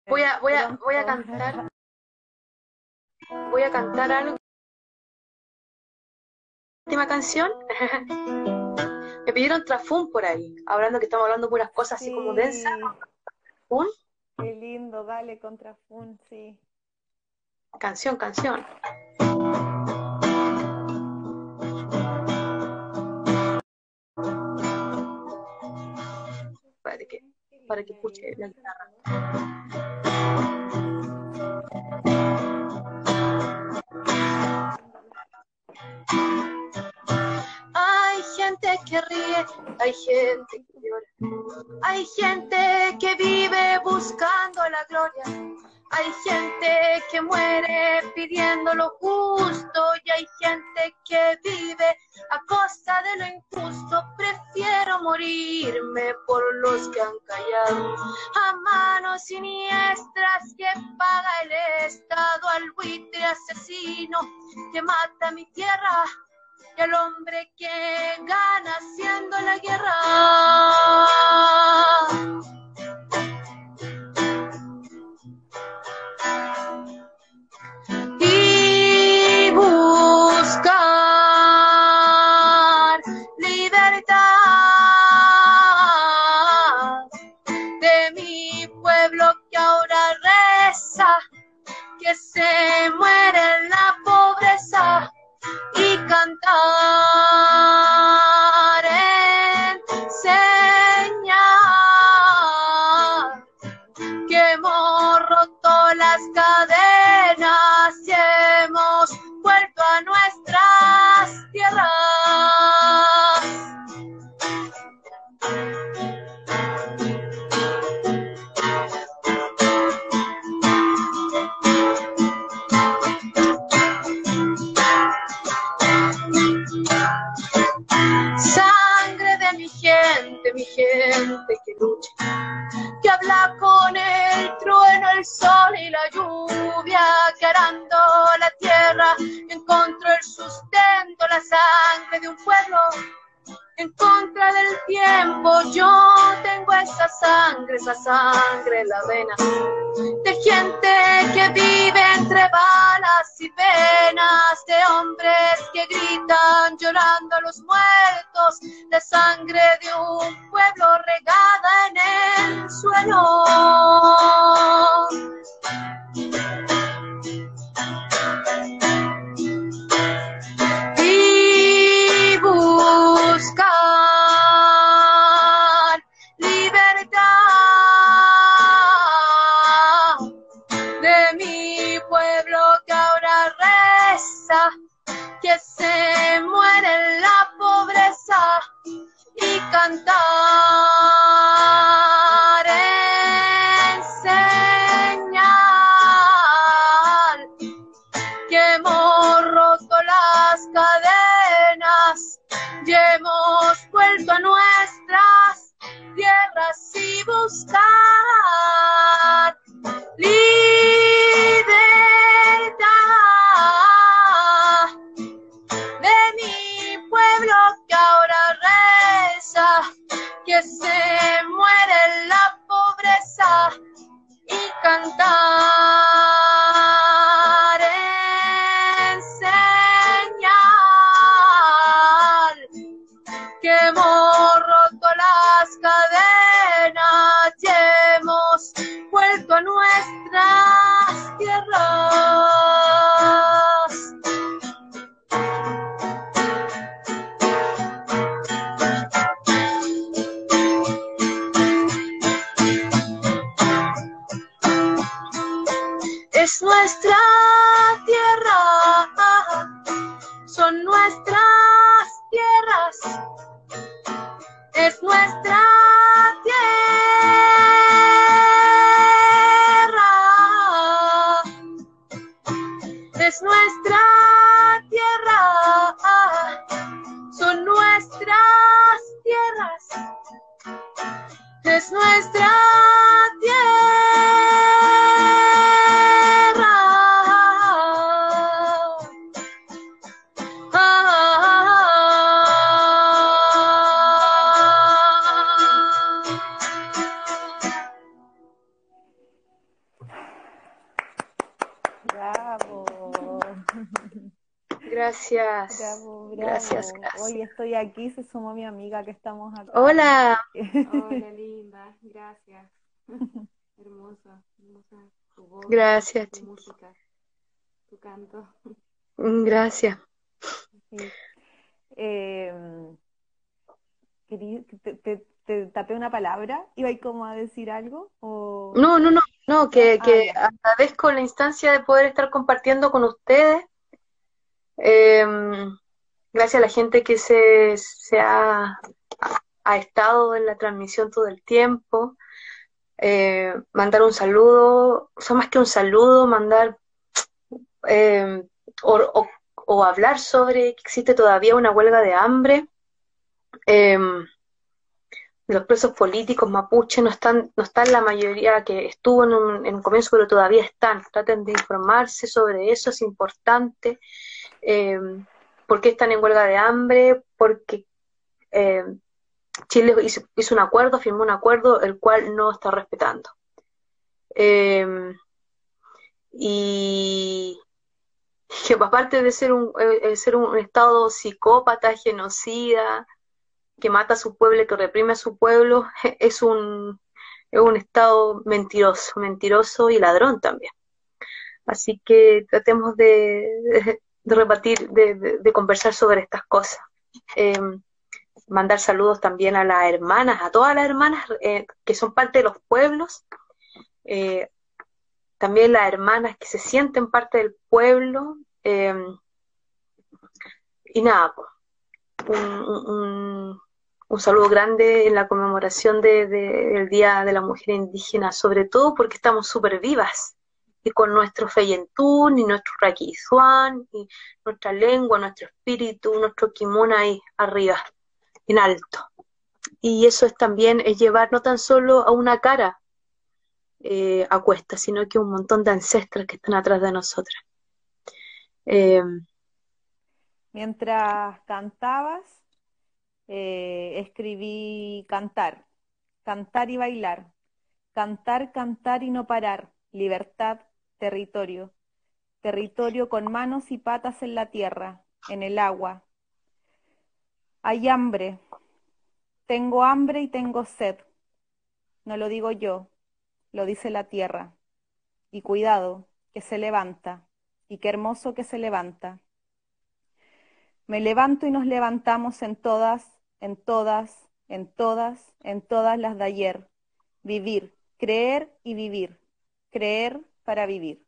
Voy a, voy a, voy a cantar. Voy a cantar algo. Última canción. Me pidieron Trafún por ahí, hablando que estamos hablando puras cosas así como densas. ¿Un? Qué lindo, dale con Trafún, sí. Canción, canción. Para que, para que escuche la guitarra. Que ríe, hay gente que llora, hay gente que vive buscando la gloria, hay gente que muere pidiendo lo justo y hay gente que vive a costa de lo injusto. Prefiero morirme por los que han callado. A manos siniestras que paga el Estado al buitre asesino que mata mi tierra el hombre que gana haciendo la guerra. Let's go. Esa sangre en la vena de gente que vive entre balas y penas, de hombres que gritan llorando a los muertos, de sangre de un pueblo regada en el suelo. Aquí se sumó mi amiga que estamos acá. Hola. Hola, linda. Gracias. Hermosa, hermosa tu voz. Gracias. Tu música, tu canto. Mm, gracias. Eh, te, te, tapé una palabra? ¿Iba como a decir algo? O... No, no, no, no, que, ah, que agradezco la instancia de poder estar compartiendo con ustedes. Eh, gracias a la gente que se, ha, estado en la transmisión todo el tiempo. Eh, mandar un saludo, o sea, más que un saludo, mandar eh, o, hablar sobre que existe todavía una huelga de hambre. Em, los presos políticos mapuche no están, no están la mayoría que estuvo en un, en un comienzo, pero todavía están. Traten de informarse sobre eso, es importante. Em, ¿Por qué están en huelga de hambre? Porque eh, Chile hizo, un acuerdo, firmó un acuerdo, el cual no está respetando. Em, y que aparte de ser un, eh, ser un estado psicópata, genocida, que mata a su pueblo que reprime a su pueblo, es un, es un estado mentiroso, mentiroso y ladrón también. Así que tratemos de repartir, de, conversar sobre estas cosas. Em, mandar saludos también a las hermanas, a todas las hermanas eh, que son parte de los pueblos, eh, también las hermanas que se sienten parte del pueblo. Em, y nada, un, un, saludo grande en la conmemoración del Día de la Mujer Indígena, sobre todo porque estamos súper vivas con nuestro feyentún y nuestro raquizuan y nuestra lengua, nuestro espíritu, nuestro kimono ahí arriba, en alto. y eso es también es llevar no tan solo a una cara eh, a cuesta, sino que un montón de ancestras que están atrás de nosotras. Eh, Mientras cantabas, eh, escribí cantar, cantar y bailar, cantar, cantar y no parar, libertad, territorio, territorio con manos y patas en la tierra, en el agua. Hay hambre, tengo hambre y tengo sed. No lo digo yo, lo dice la tierra. Y cuidado, que se levanta, y qué hermoso que se levanta. Me levanto y nos levantamos en todas, en todas, en todas, en todas las de ayer. Vivir, creer y vivir. Creer para vivir.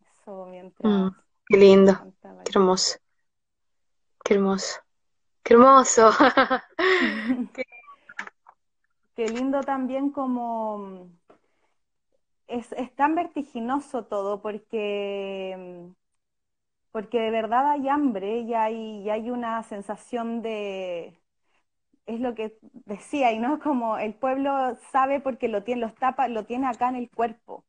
Eso mientras. Mm, qué lindo, qué hermoso. Qué hermoso. Qué hermoso. qué... lindo también como es, es, tan vertiginoso todo porque porque de verdad hay hambre y hay, y hay una sensación de, es lo que decía, y no como el pueblo sabe porque lo tiene, los tapa, lo tiene acá en el cuerpo.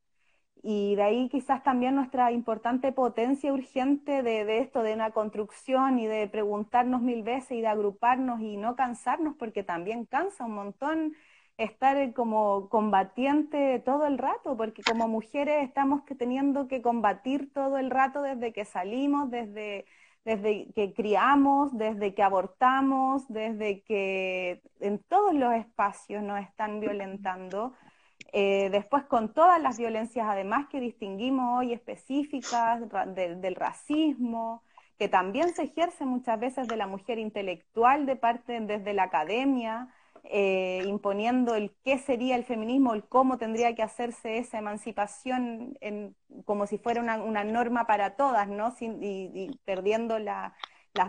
Y de ahí quizás también nuestra importante potencia urgente de, de, esto, de una construcción y de preguntarnos mil veces y de agruparnos y no cansarnos, porque también cansa un montón estar como combatiente todo el rato, porque como mujeres estamos teniendo que combatir todo el rato desde que salimos, desde, desde que criamos, desde que abortamos, desde que en todos los espacios nos están violentando. Eh, después con todas las violencias además que distinguimos hoy específicas del racismo, que también se ejerce muchas veces de la mujer intelectual de parte desde la academia, eh, imponiendo el qué sería el feminismo, el cómo tendría que hacerse esa emancipación como si fuera una, norma para todas, ¿no? y, perdiendo las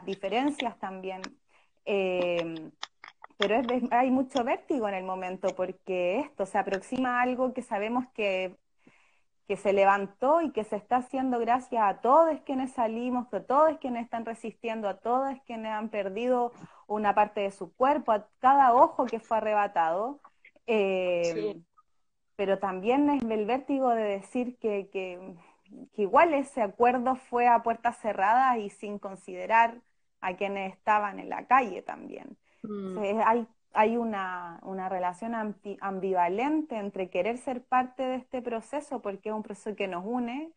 diferencias también. Eh, pero hay mucho vértigo en el momento porque esto se aproxima a algo que sabemos que que se levantó y que se está haciendo gracias a todos quienes salimos, a todos quienes están resistiendo, a todos quienes han perdido una parte de su cuerpo, a cada ojo que fue arrebatado. Eh, pero también es el vértigo de decir que, que, igual ese acuerdo fue a puertas cerradas y sin considerar a quienes estaban en la calle también. Mm. hay hay una, una relación ambivalente entre querer ser parte de este proceso, porque es un proceso que nos une,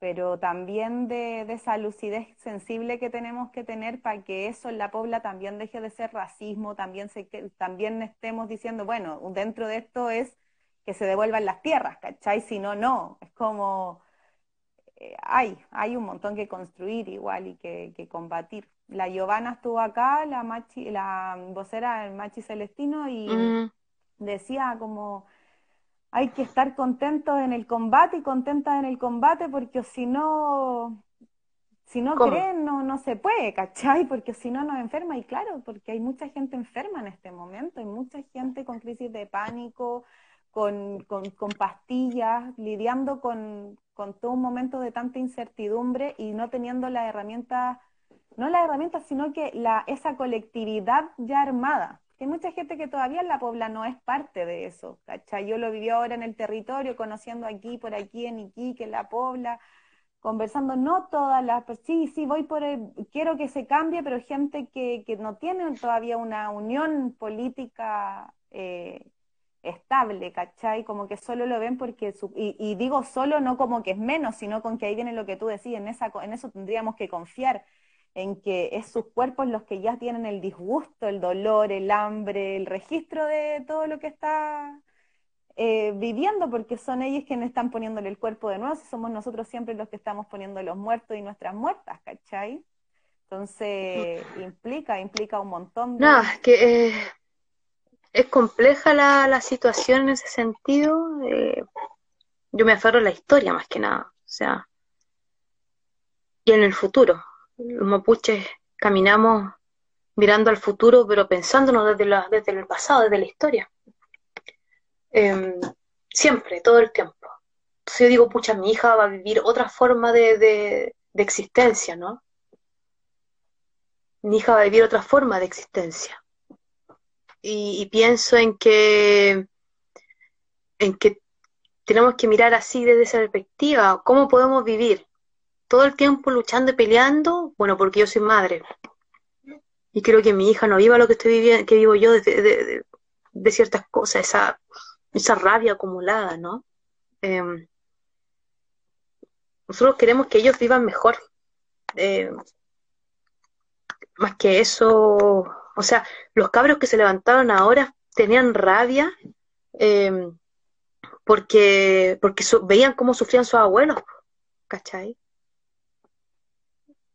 pero también de, esa lucidez sensible que tenemos que tener para que eso en la pobla también deje de ser racismo, también, se, también estemos diciendo, bueno, dentro de esto es que se devuelvan las tierras, ¿cachai? Si no, no, es como, eh, hay, hay un montón que construir igual y que, que combatir la Giovanna estuvo acá, la machi, la vocera del Machi Celestino, y mm. decía como hay que estar contentos en el combate y contentas en el combate, porque si no, si no creen, no, no se puede, ¿cachai? Porque si no nos enferma, y claro, porque hay mucha gente enferma en este momento, hay mucha gente con crisis de pánico, con, con, con pastillas, lidiando con, con todo un momento de tanta incertidumbre y no teniendo las herramientas no la herramienta, sino que la, esa colectividad ya armada. Hay mucha gente que todavía en la Pobla no es parte de eso, ¿cachai? Yo lo viví ahora en el territorio, conociendo aquí, por aquí, en Iquique, en la Pobla, conversando, no todas las, pues sí, sí, voy por el, quiero que se cambie, pero gente que, que no tiene todavía una unión política eh, estable, ¿cachai? Como que solo lo ven porque, y, y, digo solo no como que es menos, sino con que ahí viene lo que tú decís, en, esa, en eso tendríamos que confiar, en que es sus cuerpos los que ya tienen el disgusto, el dolor, el hambre, el registro de todo lo que está eh, viviendo, porque son ellos quienes están poniéndole el cuerpo de nuevo, si somos nosotros siempre los que estamos poniendo los muertos y nuestras muertas, ¿cachai? Entonces, implica, implica un montón de... No, es que eh, es compleja la, la, situación en ese sentido. Eh, yo me aferro a la historia más que nada, o sea, y en el futuro, los mapuches caminamos mirando al futuro, pero pensándonos desde, la, desde el pasado, desde la historia. Em, siempre, todo el tiempo. Entonces yo digo, pucha, mi hija va a vivir otra forma de, existencia, ¿no? Mi hija va a vivir otra forma de existencia. y, pienso en que, en que tenemos que mirar así desde esa perspectiva, cómo podemos vivir todo el tiempo luchando y peleando, bueno, porque yo soy madre. Y creo que mi hija no viva lo que estoy viviendo, que vivo yo de, ciertas cosas, esa, esa rabia acumulada, ¿no? Em, nosotros queremos que ellos vivan mejor. Eh, más que eso, o sea, los cabros que se levantaron ahora tenían rabia em, porque, porque veían cómo sufrían sus abuelos, ¿cachai?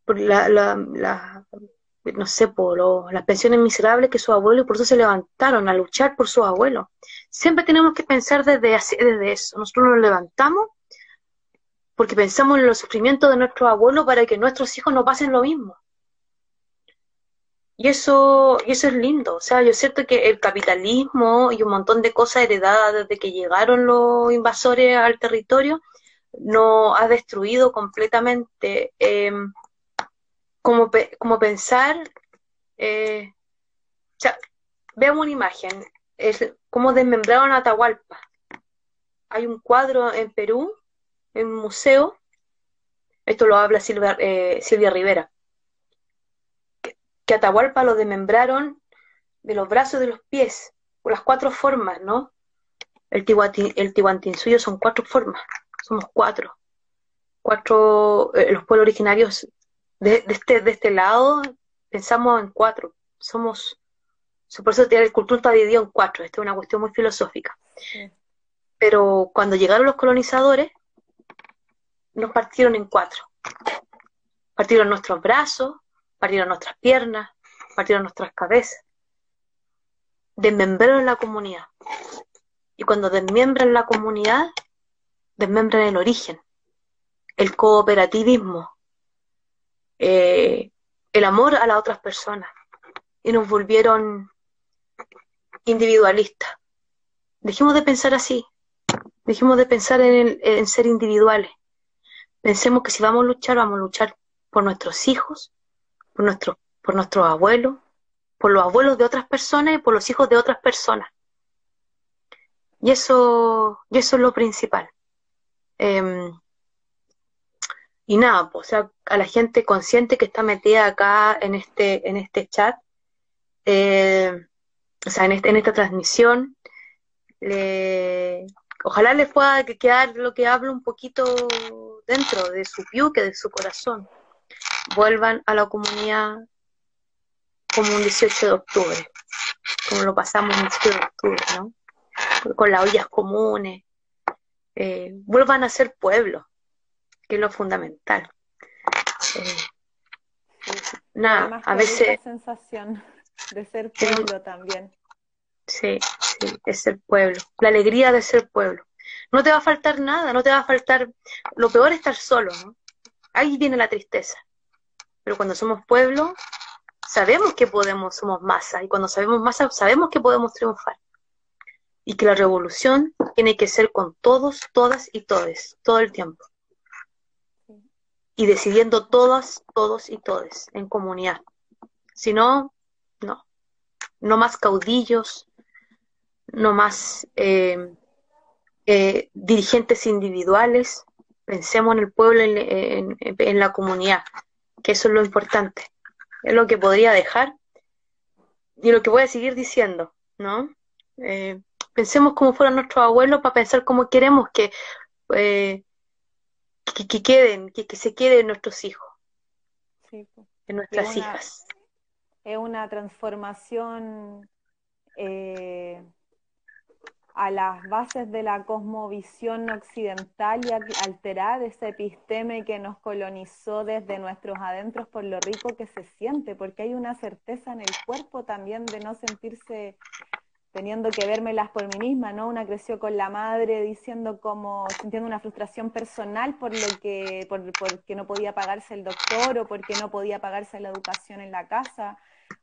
Por la, la, no sé, por las pensiones miserables que sus abuelos y por eso se levantaron a luchar por sus abuelos. Siempre tenemos que pensar desde, desde eso. Nosotros nos levantamos porque pensamos en los sufrimientos de nuestros abuelos para que nuestros hijos no pasen lo mismo. Y eso, y eso es lindo. O sea, yo siento que el capitalismo y un montón de cosas heredadas desde que llegaron los invasores al territorio no ha destruido completamente em, como, como pensar. Eh, o sea, veamos una imagen, es como desmembraron Atahualpa. Hay un cuadro en Perú, en un museo, esto lo habla Silvia, eh, Silvia Rivera que Atahualpa lo desmembraron de los brazos de los pies, por las cuatro formas, ¿no? El, el suyo son cuatro formas, somos cuatro. Cuatro, eh, los pueblos originarios de, este, de este lado pensamos en cuatro, somos, por eso el cultura está dividido en cuatro, esta es una cuestión muy filosófica. Pero cuando llegaron los colonizadores, nos partieron en cuatro. Partieron nuestros brazos, partieron nuestras piernas, partieron nuestras cabezas. Desmembraron la comunidad. Y cuando desmembran la comunidad, desmembran el origen, el cooperativismo, eh, el amor a las otras personas. Y nos volvieron individualistas. Dejemos de pensar así. Dejemos de pensar en, en ser individuales. Pensemos que si vamos a luchar, vamos a luchar por nuestros hijos, por, nuestro, por nuestros abuelos, por los abuelos de otras personas y por los hijos de otras personas. Y eso, y eso es lo principal. Em, y nada, o sea, a la gente consciente que está metida acá en este, en este chat, eh, o sea, en, este, en esta transmisión, ojalá les pueda quedar lo que hablo un poquito dentro de su que de su corazón vuelvan a la comunidad como un 18 de octubre, como lo pasamos el 18 de octubre, ¿no? Con las ollas comunes, eh, vuelvan a ser pueblo, que es lo fundamental. Eh, nada, a veces... La sensación de ser pueblo también. Sí, sí, es ser pueblo, la alegría de ser pueblo. No te va a faltar nada, no te va a faltar... Lo peor es estar solo, ¿no? Ahí viene la tristeza. Pero cuando somos pueblo, sabemos que podemos, somos masa, y cuando sabemos masa, sabemos que podemos triunfar. Y que la revolución tiene que ser con todos, todas y todes, todo el tiempo. Y decidiendo todas, todos y todes, en comunidad. Si no, no. No más caudillos, no más eh, eh, dirigentes individuales. Pensemos en el pueblo, en la comunidad que eso es lo importante, es lo que podría dejar y lo que voy a seguir diciendo, ¿no? Eh, pensemos como fueran nuestros abuelos para pensar cómo queremos que, eh, que, queden, que, se queden nuestros hijos, sí, en nuestras hijas. Es una transformación eh, a las bases de la cosmovisión occidental y alterar ese episteme que nos colonizó desde nuestros adentros por lo rico que se siente, porque hay una certeza en el cuerpo también de no sentirse teniendo que vérmelas por mí misma, ¿no? Una creció con la madre diciendo como, sintiendo una frustración personal por lo que, por, porque no podía pagarse el doctor o porque no podía pagarse la educación en la casa,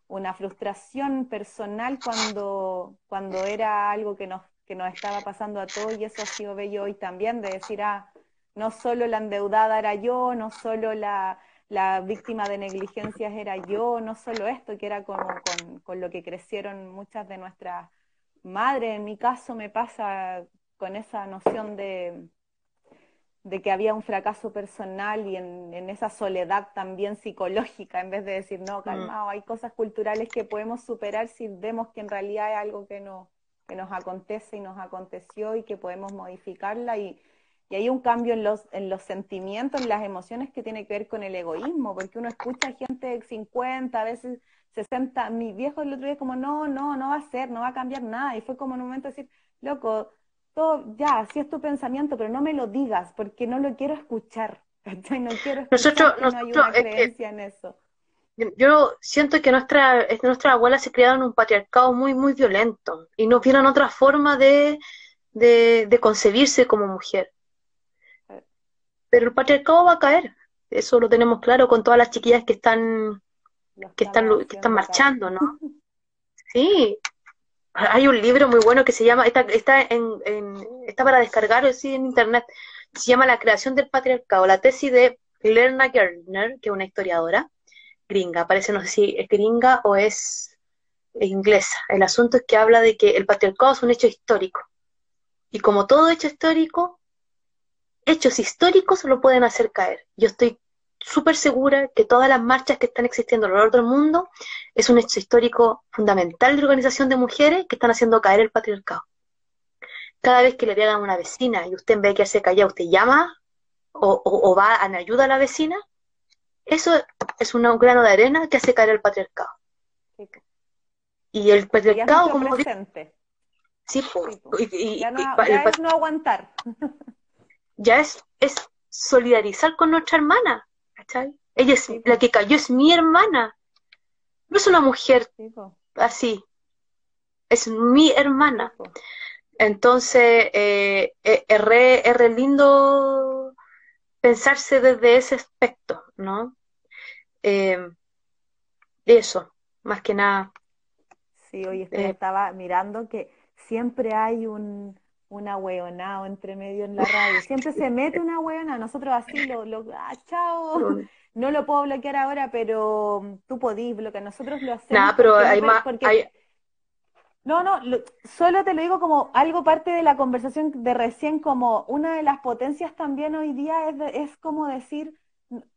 una frustración personal cuando, cuando era algo que nos que nos estaba pasando a todos y eso ha sido bello hoy también, de decir, ah, no solo la endeudada era yo, no solo la, la víctima de negligencias era yo, no solo esto, que era como con, con lo que crecieron muchas de nuestras madres. En mi caso me pasa con esa noción de, de que había un fracaso personal y en, en, esa soledad también psicológica, en vez de decir, no, mm. calmado, hay cosas culturales que podemos superar si vemos que en realidad hay algo que, no, que nos acontece y nos aconteció y que podemos modificarla y, y hay un cambio en los, en los sentimientos, en las emociones que tiene que ver con el egoísmo, porque uno escucha a gente de 50, a veces 60, mi viejo el otro día como, no, no, no va a ser, no va a cambiar nada, y fue como en un momento decir, loco, todo, ya, así es tu pensamiento, pero no me lo digas, porque no lo quiero escuchar, No quiero escuchar nosotros, no hay una creencia en eso. Yo siento que nuestra, nuestras abuelas se criaron en un patriarcado muy, muy violento y no vieron otra forma de, de, de concebirse como mujer. Pero el patriarcado va a caer, eso lo tenemos claro con todas las chiquillas que están, que están, que están marchando, ¿no? Sí, hay un libro muy bueno que se llama, está, está, en, está para descargar sí, en internet, se llama La creación del patriarcado, la tesis de Lerna Gardner, que es una historiadora gringa, parece no sé si es gringa o es, inglesa. El asunto es que habla de que el patriarcado es un hecho histórico. Y como todo hecho histórico, hechos históricos lo pueden hacer caer. Yo estoy súper segura que todas las marchas que están existiendo alrededor del mundo es un hecho histórico fundamental de organización de mujeres que están haciendo caer el patriarcado. Cada vez que le llegan a una vecina y usted en vez de hace callado, usted llama o, va en ayuda a la vecina, eso es un grano de arena que hace caer el patriarcado. Y el patriarcado como... Sí, y, ya no, es no aguantar. ya es, es solidarizar con nuestra hermana. Ella es, la que cayó es mi hermana. No es una mujer así. Es mi hermana. Entonces, eh, eh, es, re, lindo pensarse desde ese aspecto, ¿no? Eh, eso, más que nada. Sí, hoy estaba mirando que siempre hay un, una hueonao entre medio en la radio. Siempre se mete una hueona, nosotros así lo, lo ah, chao, no lo puedo bloquear ahora, pero tú podís bloquear, nosotros lo hacemos. Nah, pero hay más, No, no, solo te lo digo como algo parte de la conversación de recién, como una de las potencias también hoy día es, es como decir,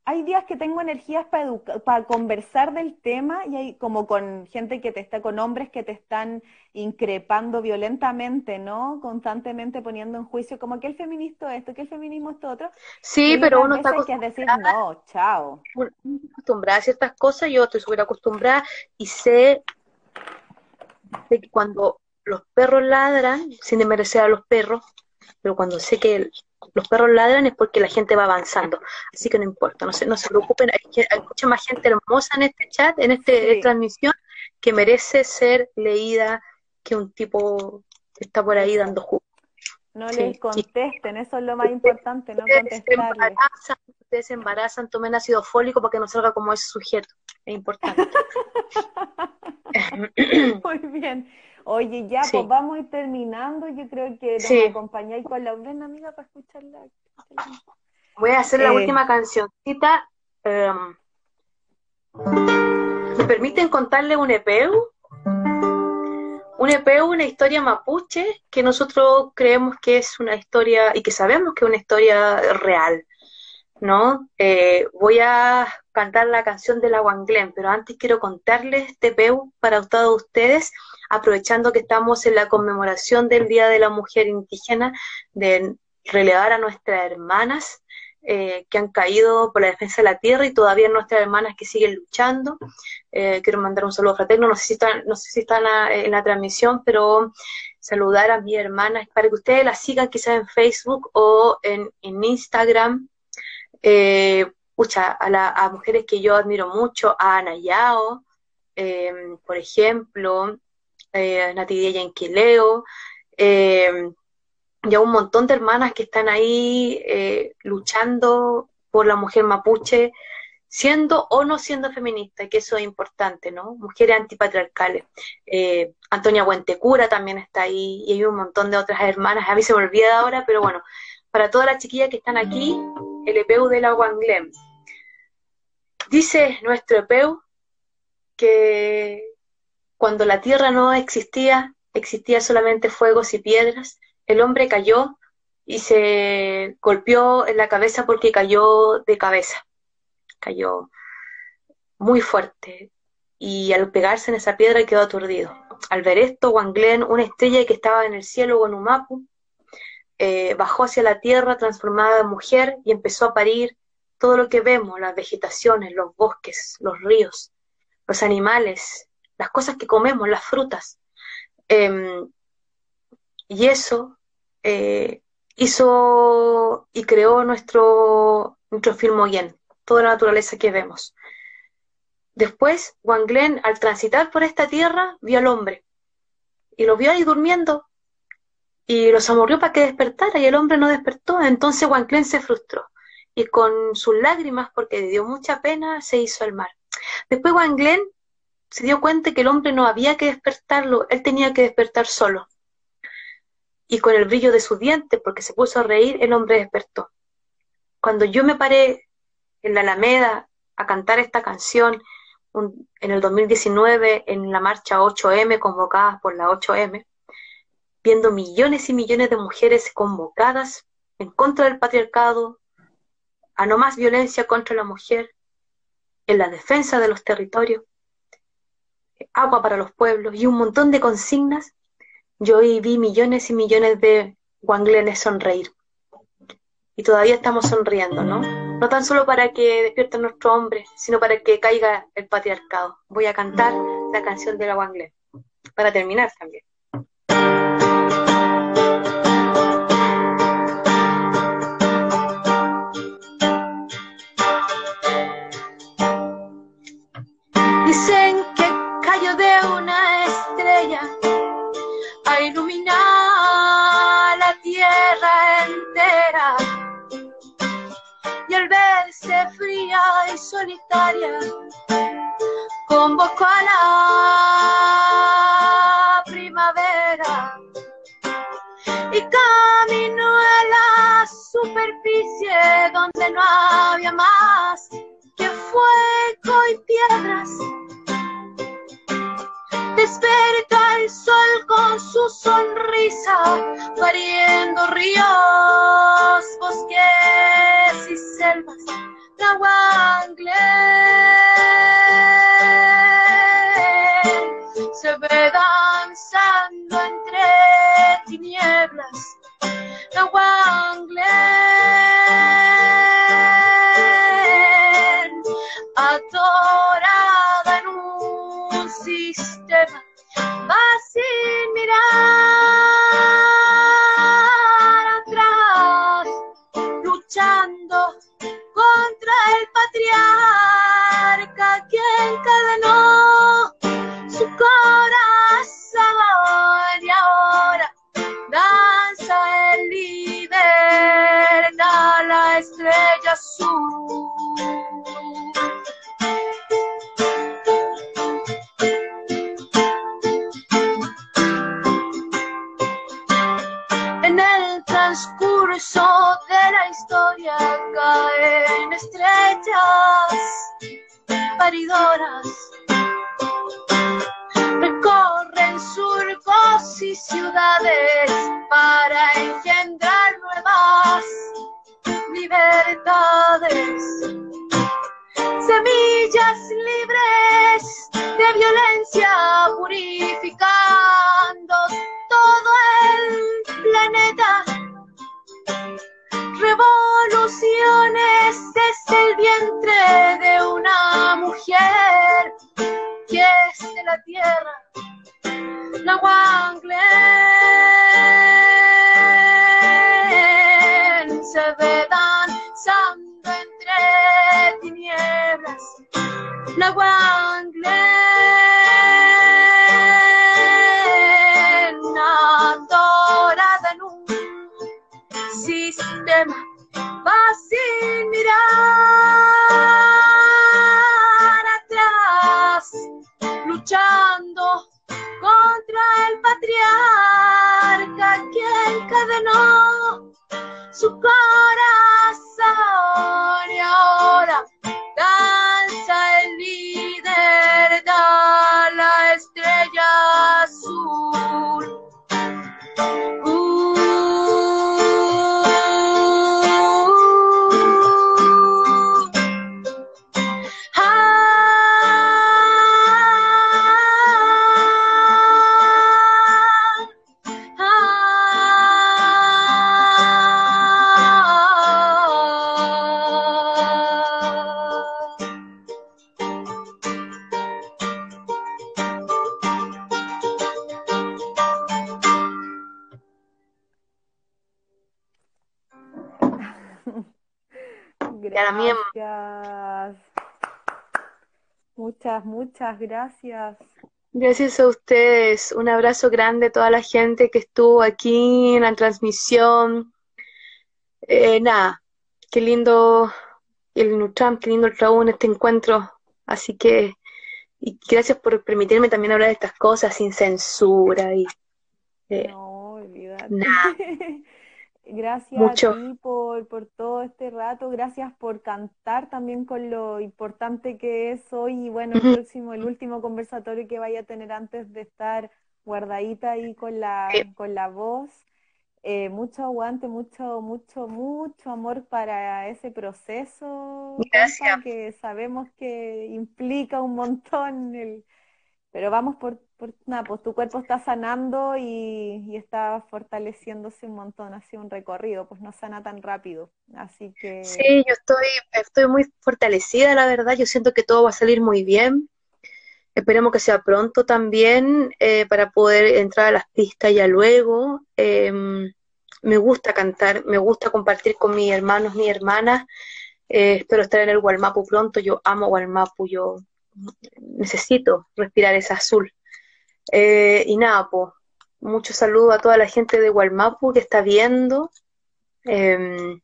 hay días que tengo energías para, para conversar del tema y hay como con gente que te está, con hombres que te están increpando violentamente, ¿no? Constantemente poniendo en juicio como que el feminista esto, que el feminismo esto otro. Sí, pero uno está acostumbrada. Que decir, no, chao. Acostumbrada a ciertas cosas, yo estoy súper acostumbrada y sé que cuando los perros ladran, sin desmerecer a los perros, pero cuando sé que los perros ladran es porque la gente va avanzando. Así que no importa, no se, no se preocupen, hay, mucha más gente hermosa en este chat, en esta transmisión, que merece ser leída que un tipo que está por ahí dando jugo. No les contesten, eso es lo más importante, no contestarles. ustedes se embarazan, tomen ácido fólico para que no salga como ese sujeto. Es importante. Muy bien. Oye, ya, pues vamos a ir terminando. Yo creo que nos acompañáis con la una amiga para escucharla. Voy a hacer la eh, última cancioncita. Em, ¿Me permiten contarle un EPU? Un EPU, una historia mapuche que nosotros creemos que es una historia y que sabemos que es una historia real. ¿no? Eh, voy a cantar la canción de la Wanglen, pero antes quiero contarles este peu para todos ustedes, aprovechando que estamos en la conmemoración del Día de la Mujer Indígena, de relevar a nuestras hermanas eh, que han caído por la defensa de la tierra y todavía nuestras hermanas que siguen luchando. Eh, quiero mandar un saludo fraterno, no sé si están, no sé si están en la transmisión, pero saludar a mis hermanas para que ustedes las sigan quizás en Facebook o en, en Instagram eh, a, mujeres que yo admiro mucho, a Ana Yao, por ejemplo, eh, Nati Yanquileo, eh, y a un montón de hermanas que están ahí eh, luchando por la mujer mapuche, siendo o no siendo feminista, que eso es importante, ¿no? Mujeres antipatriarcales. Eh, Antonia Buentecura también está ahí, y hay un montón de otras hermanas, a mí se me olvida ahora, pero bueno, para todas las chiquillas que están aquí, el EPU de la Wanglem. Dice nuestro Epeu que cuando la tierra no existía, existía solamente fuegos y piedras, el hombre cayó y se golpeó en la cabeza porque cayó de cabeza, cayó muy fuerte. Y al pegarse en esa piedra quedó aturdido. Al ver esto, Wanglen, una estrella que estaba en el cielo, Guanumapu, eh, bajó hacia la tierra transformada en mujer y empezó a parir todo lo que vemos, las vegetaciones, los bosques, los ríos, los animales, las cosas que comemos, las frutas. Em, y eso eh, hizo y creó nuestro, nuestro bien, toda la naturaleza que vemos. Después, Wanglen, al transitar por esta tierra, vio al hombre y lo vio ahí durmiendo y los amorrió para que despertara y el hombre no despertó. Entonces Wanglen se frustró y con sus lágrimas, porque le dio mucha pena, se hizo al mar. Después Wanglen se dio cuenta que el hombre no había que despertarlo, él tenía que despertar solo. Y con el brillo de sus dientes, porque se puso a reír, el hombre despertó. Cuando yo me paré en la Alameda a cantar esta canción en el 2019 en la marcha 8M convocadas por la 8M, viendo millones y millones de mujeres convocadas en contra del patriarcado, a no más violencia contra la mujer, en la defensa de los territorios, agua para los pueblos y un montón de consignas, yo vi millones y millones de guanglenes sonreír. Y todavía estamos sonriendo, ¿no? No tan solo para que despierte nuestro hombre, sino para que caiga el patriarcado. Voy a cantar la canción de la Wanglen, para terminar también. A iluminar la tierra entera al verse fría y solitaria, convocó a la primavera y caminó a la superficie donde no había más que fuego y piedras. Despertó el sol con su sonrisa, pariendo ríos, bosques y selvas. La se ve danzando entre tinieblas. La Recorren surcos y ciudades para engendrar nuevas libertades. Semillas libres de violencia purificando desde el vientre de una mujer que es de la tierra, la Wanglen se ve danzando entre tinieblas, la Muchas, muchas gracias. Gracias a ustedes. Un abrazo grande a toda la gente que estuvo aquí en la transmisión. Eh, nada, qué lindo el Nutram, qué lindo el trabajo en este encuentro. Así que, y gracias por permitirme también hablar de estas cosas sin censura y eh, No, Gracias mucho. a ti por, por todo este rato, gracias por cantar también con lo importante que es hoy y bueno, el próximo, el último conversatorio que vaya a tener antes de estar guardadita ahí con la, Sí, con la voz. Eh, mucho aguante, mucho, mucho, mucho amor para ese proceso, Gracias. que sabemos que implica un montón el, pero vamos por, por nada, pues tu cuerpo está sanando y, y está fortaleciéndose un montón, sido un recorrido, pues no sana tan rápido. Así que Sí, yo estoy, estoy muy fortalecida, la verdad. Yo siento que todo va a salir muy bien. Esperemos que sea pronto también eh, para poder entrar a las pistas ya luego. Em, me gusta cantar, me gusta compartir con mis hermanos, mis hermanas. Eh, espero estar en el Gualmapu pronto. Yo amo Gualmapu, yo necesito respirar ese azul. Eh, y nada, pues, mucho saludo a toda la gente de Gualmapu que está viendo. Em,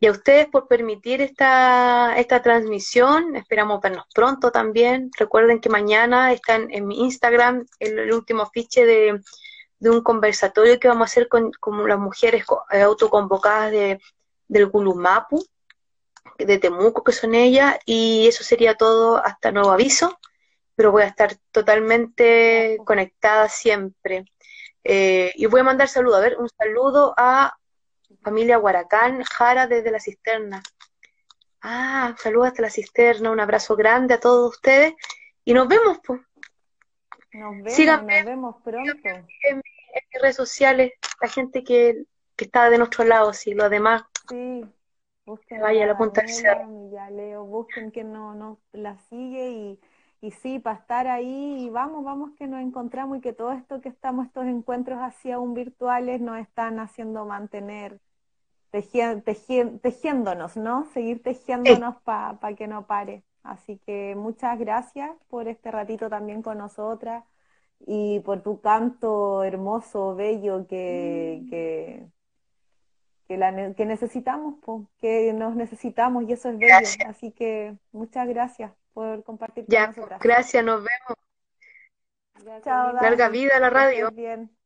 y a ustedes por permitir esta, esta transmisión. Esperamos vernos pronto también. Recuerden que mañana están en mi Instagram el, último afiche de, de un conversatorio que vamos a hacer con, las mujeres eh, autoconvocadas de, del Gulumapu, de Temuco, que son ellas. Y eso sería todo hasta nuevo aviso. Pero voy a estar totalmente conectada siempre. Eh, y voy a mandar saludo. A ver, un saludo a familia Huaracán, Jara desde la cisterna. Ah, saludos hasta la cisterna, un abrazo grande a todos ustedes y nos vemos, pues. nos vemos, Síganme, nos vemos pronto. en, en mis redes sociales, la gente que, que está de nuestro lado, si los demás Sí, busquen vaya a a la punta del Daniela, cerro. y a Leo, busquen que no, no la sigue y, y sí, para estar ahí y vamos, vamos que nos encontramos y que todo esto que estamos, estos encuentros así aún virtuales nos están haciendo mantener tejien- tejien- tejiéndonos, ¿no? Seguir Sí, tejiéndonos para que no pare. Así que muchas gracias por este ratito también con nosotras y por tu canto hermoso, bello que, que, que, la ne- que necesitamos, po, que nos necesitamos y eso es bello. gracias. Así que muchas gracias por compartir con Ya, pues, nosotras. gracias, nos vemos. Gracias, Chao. Larga vida a la radio. bien.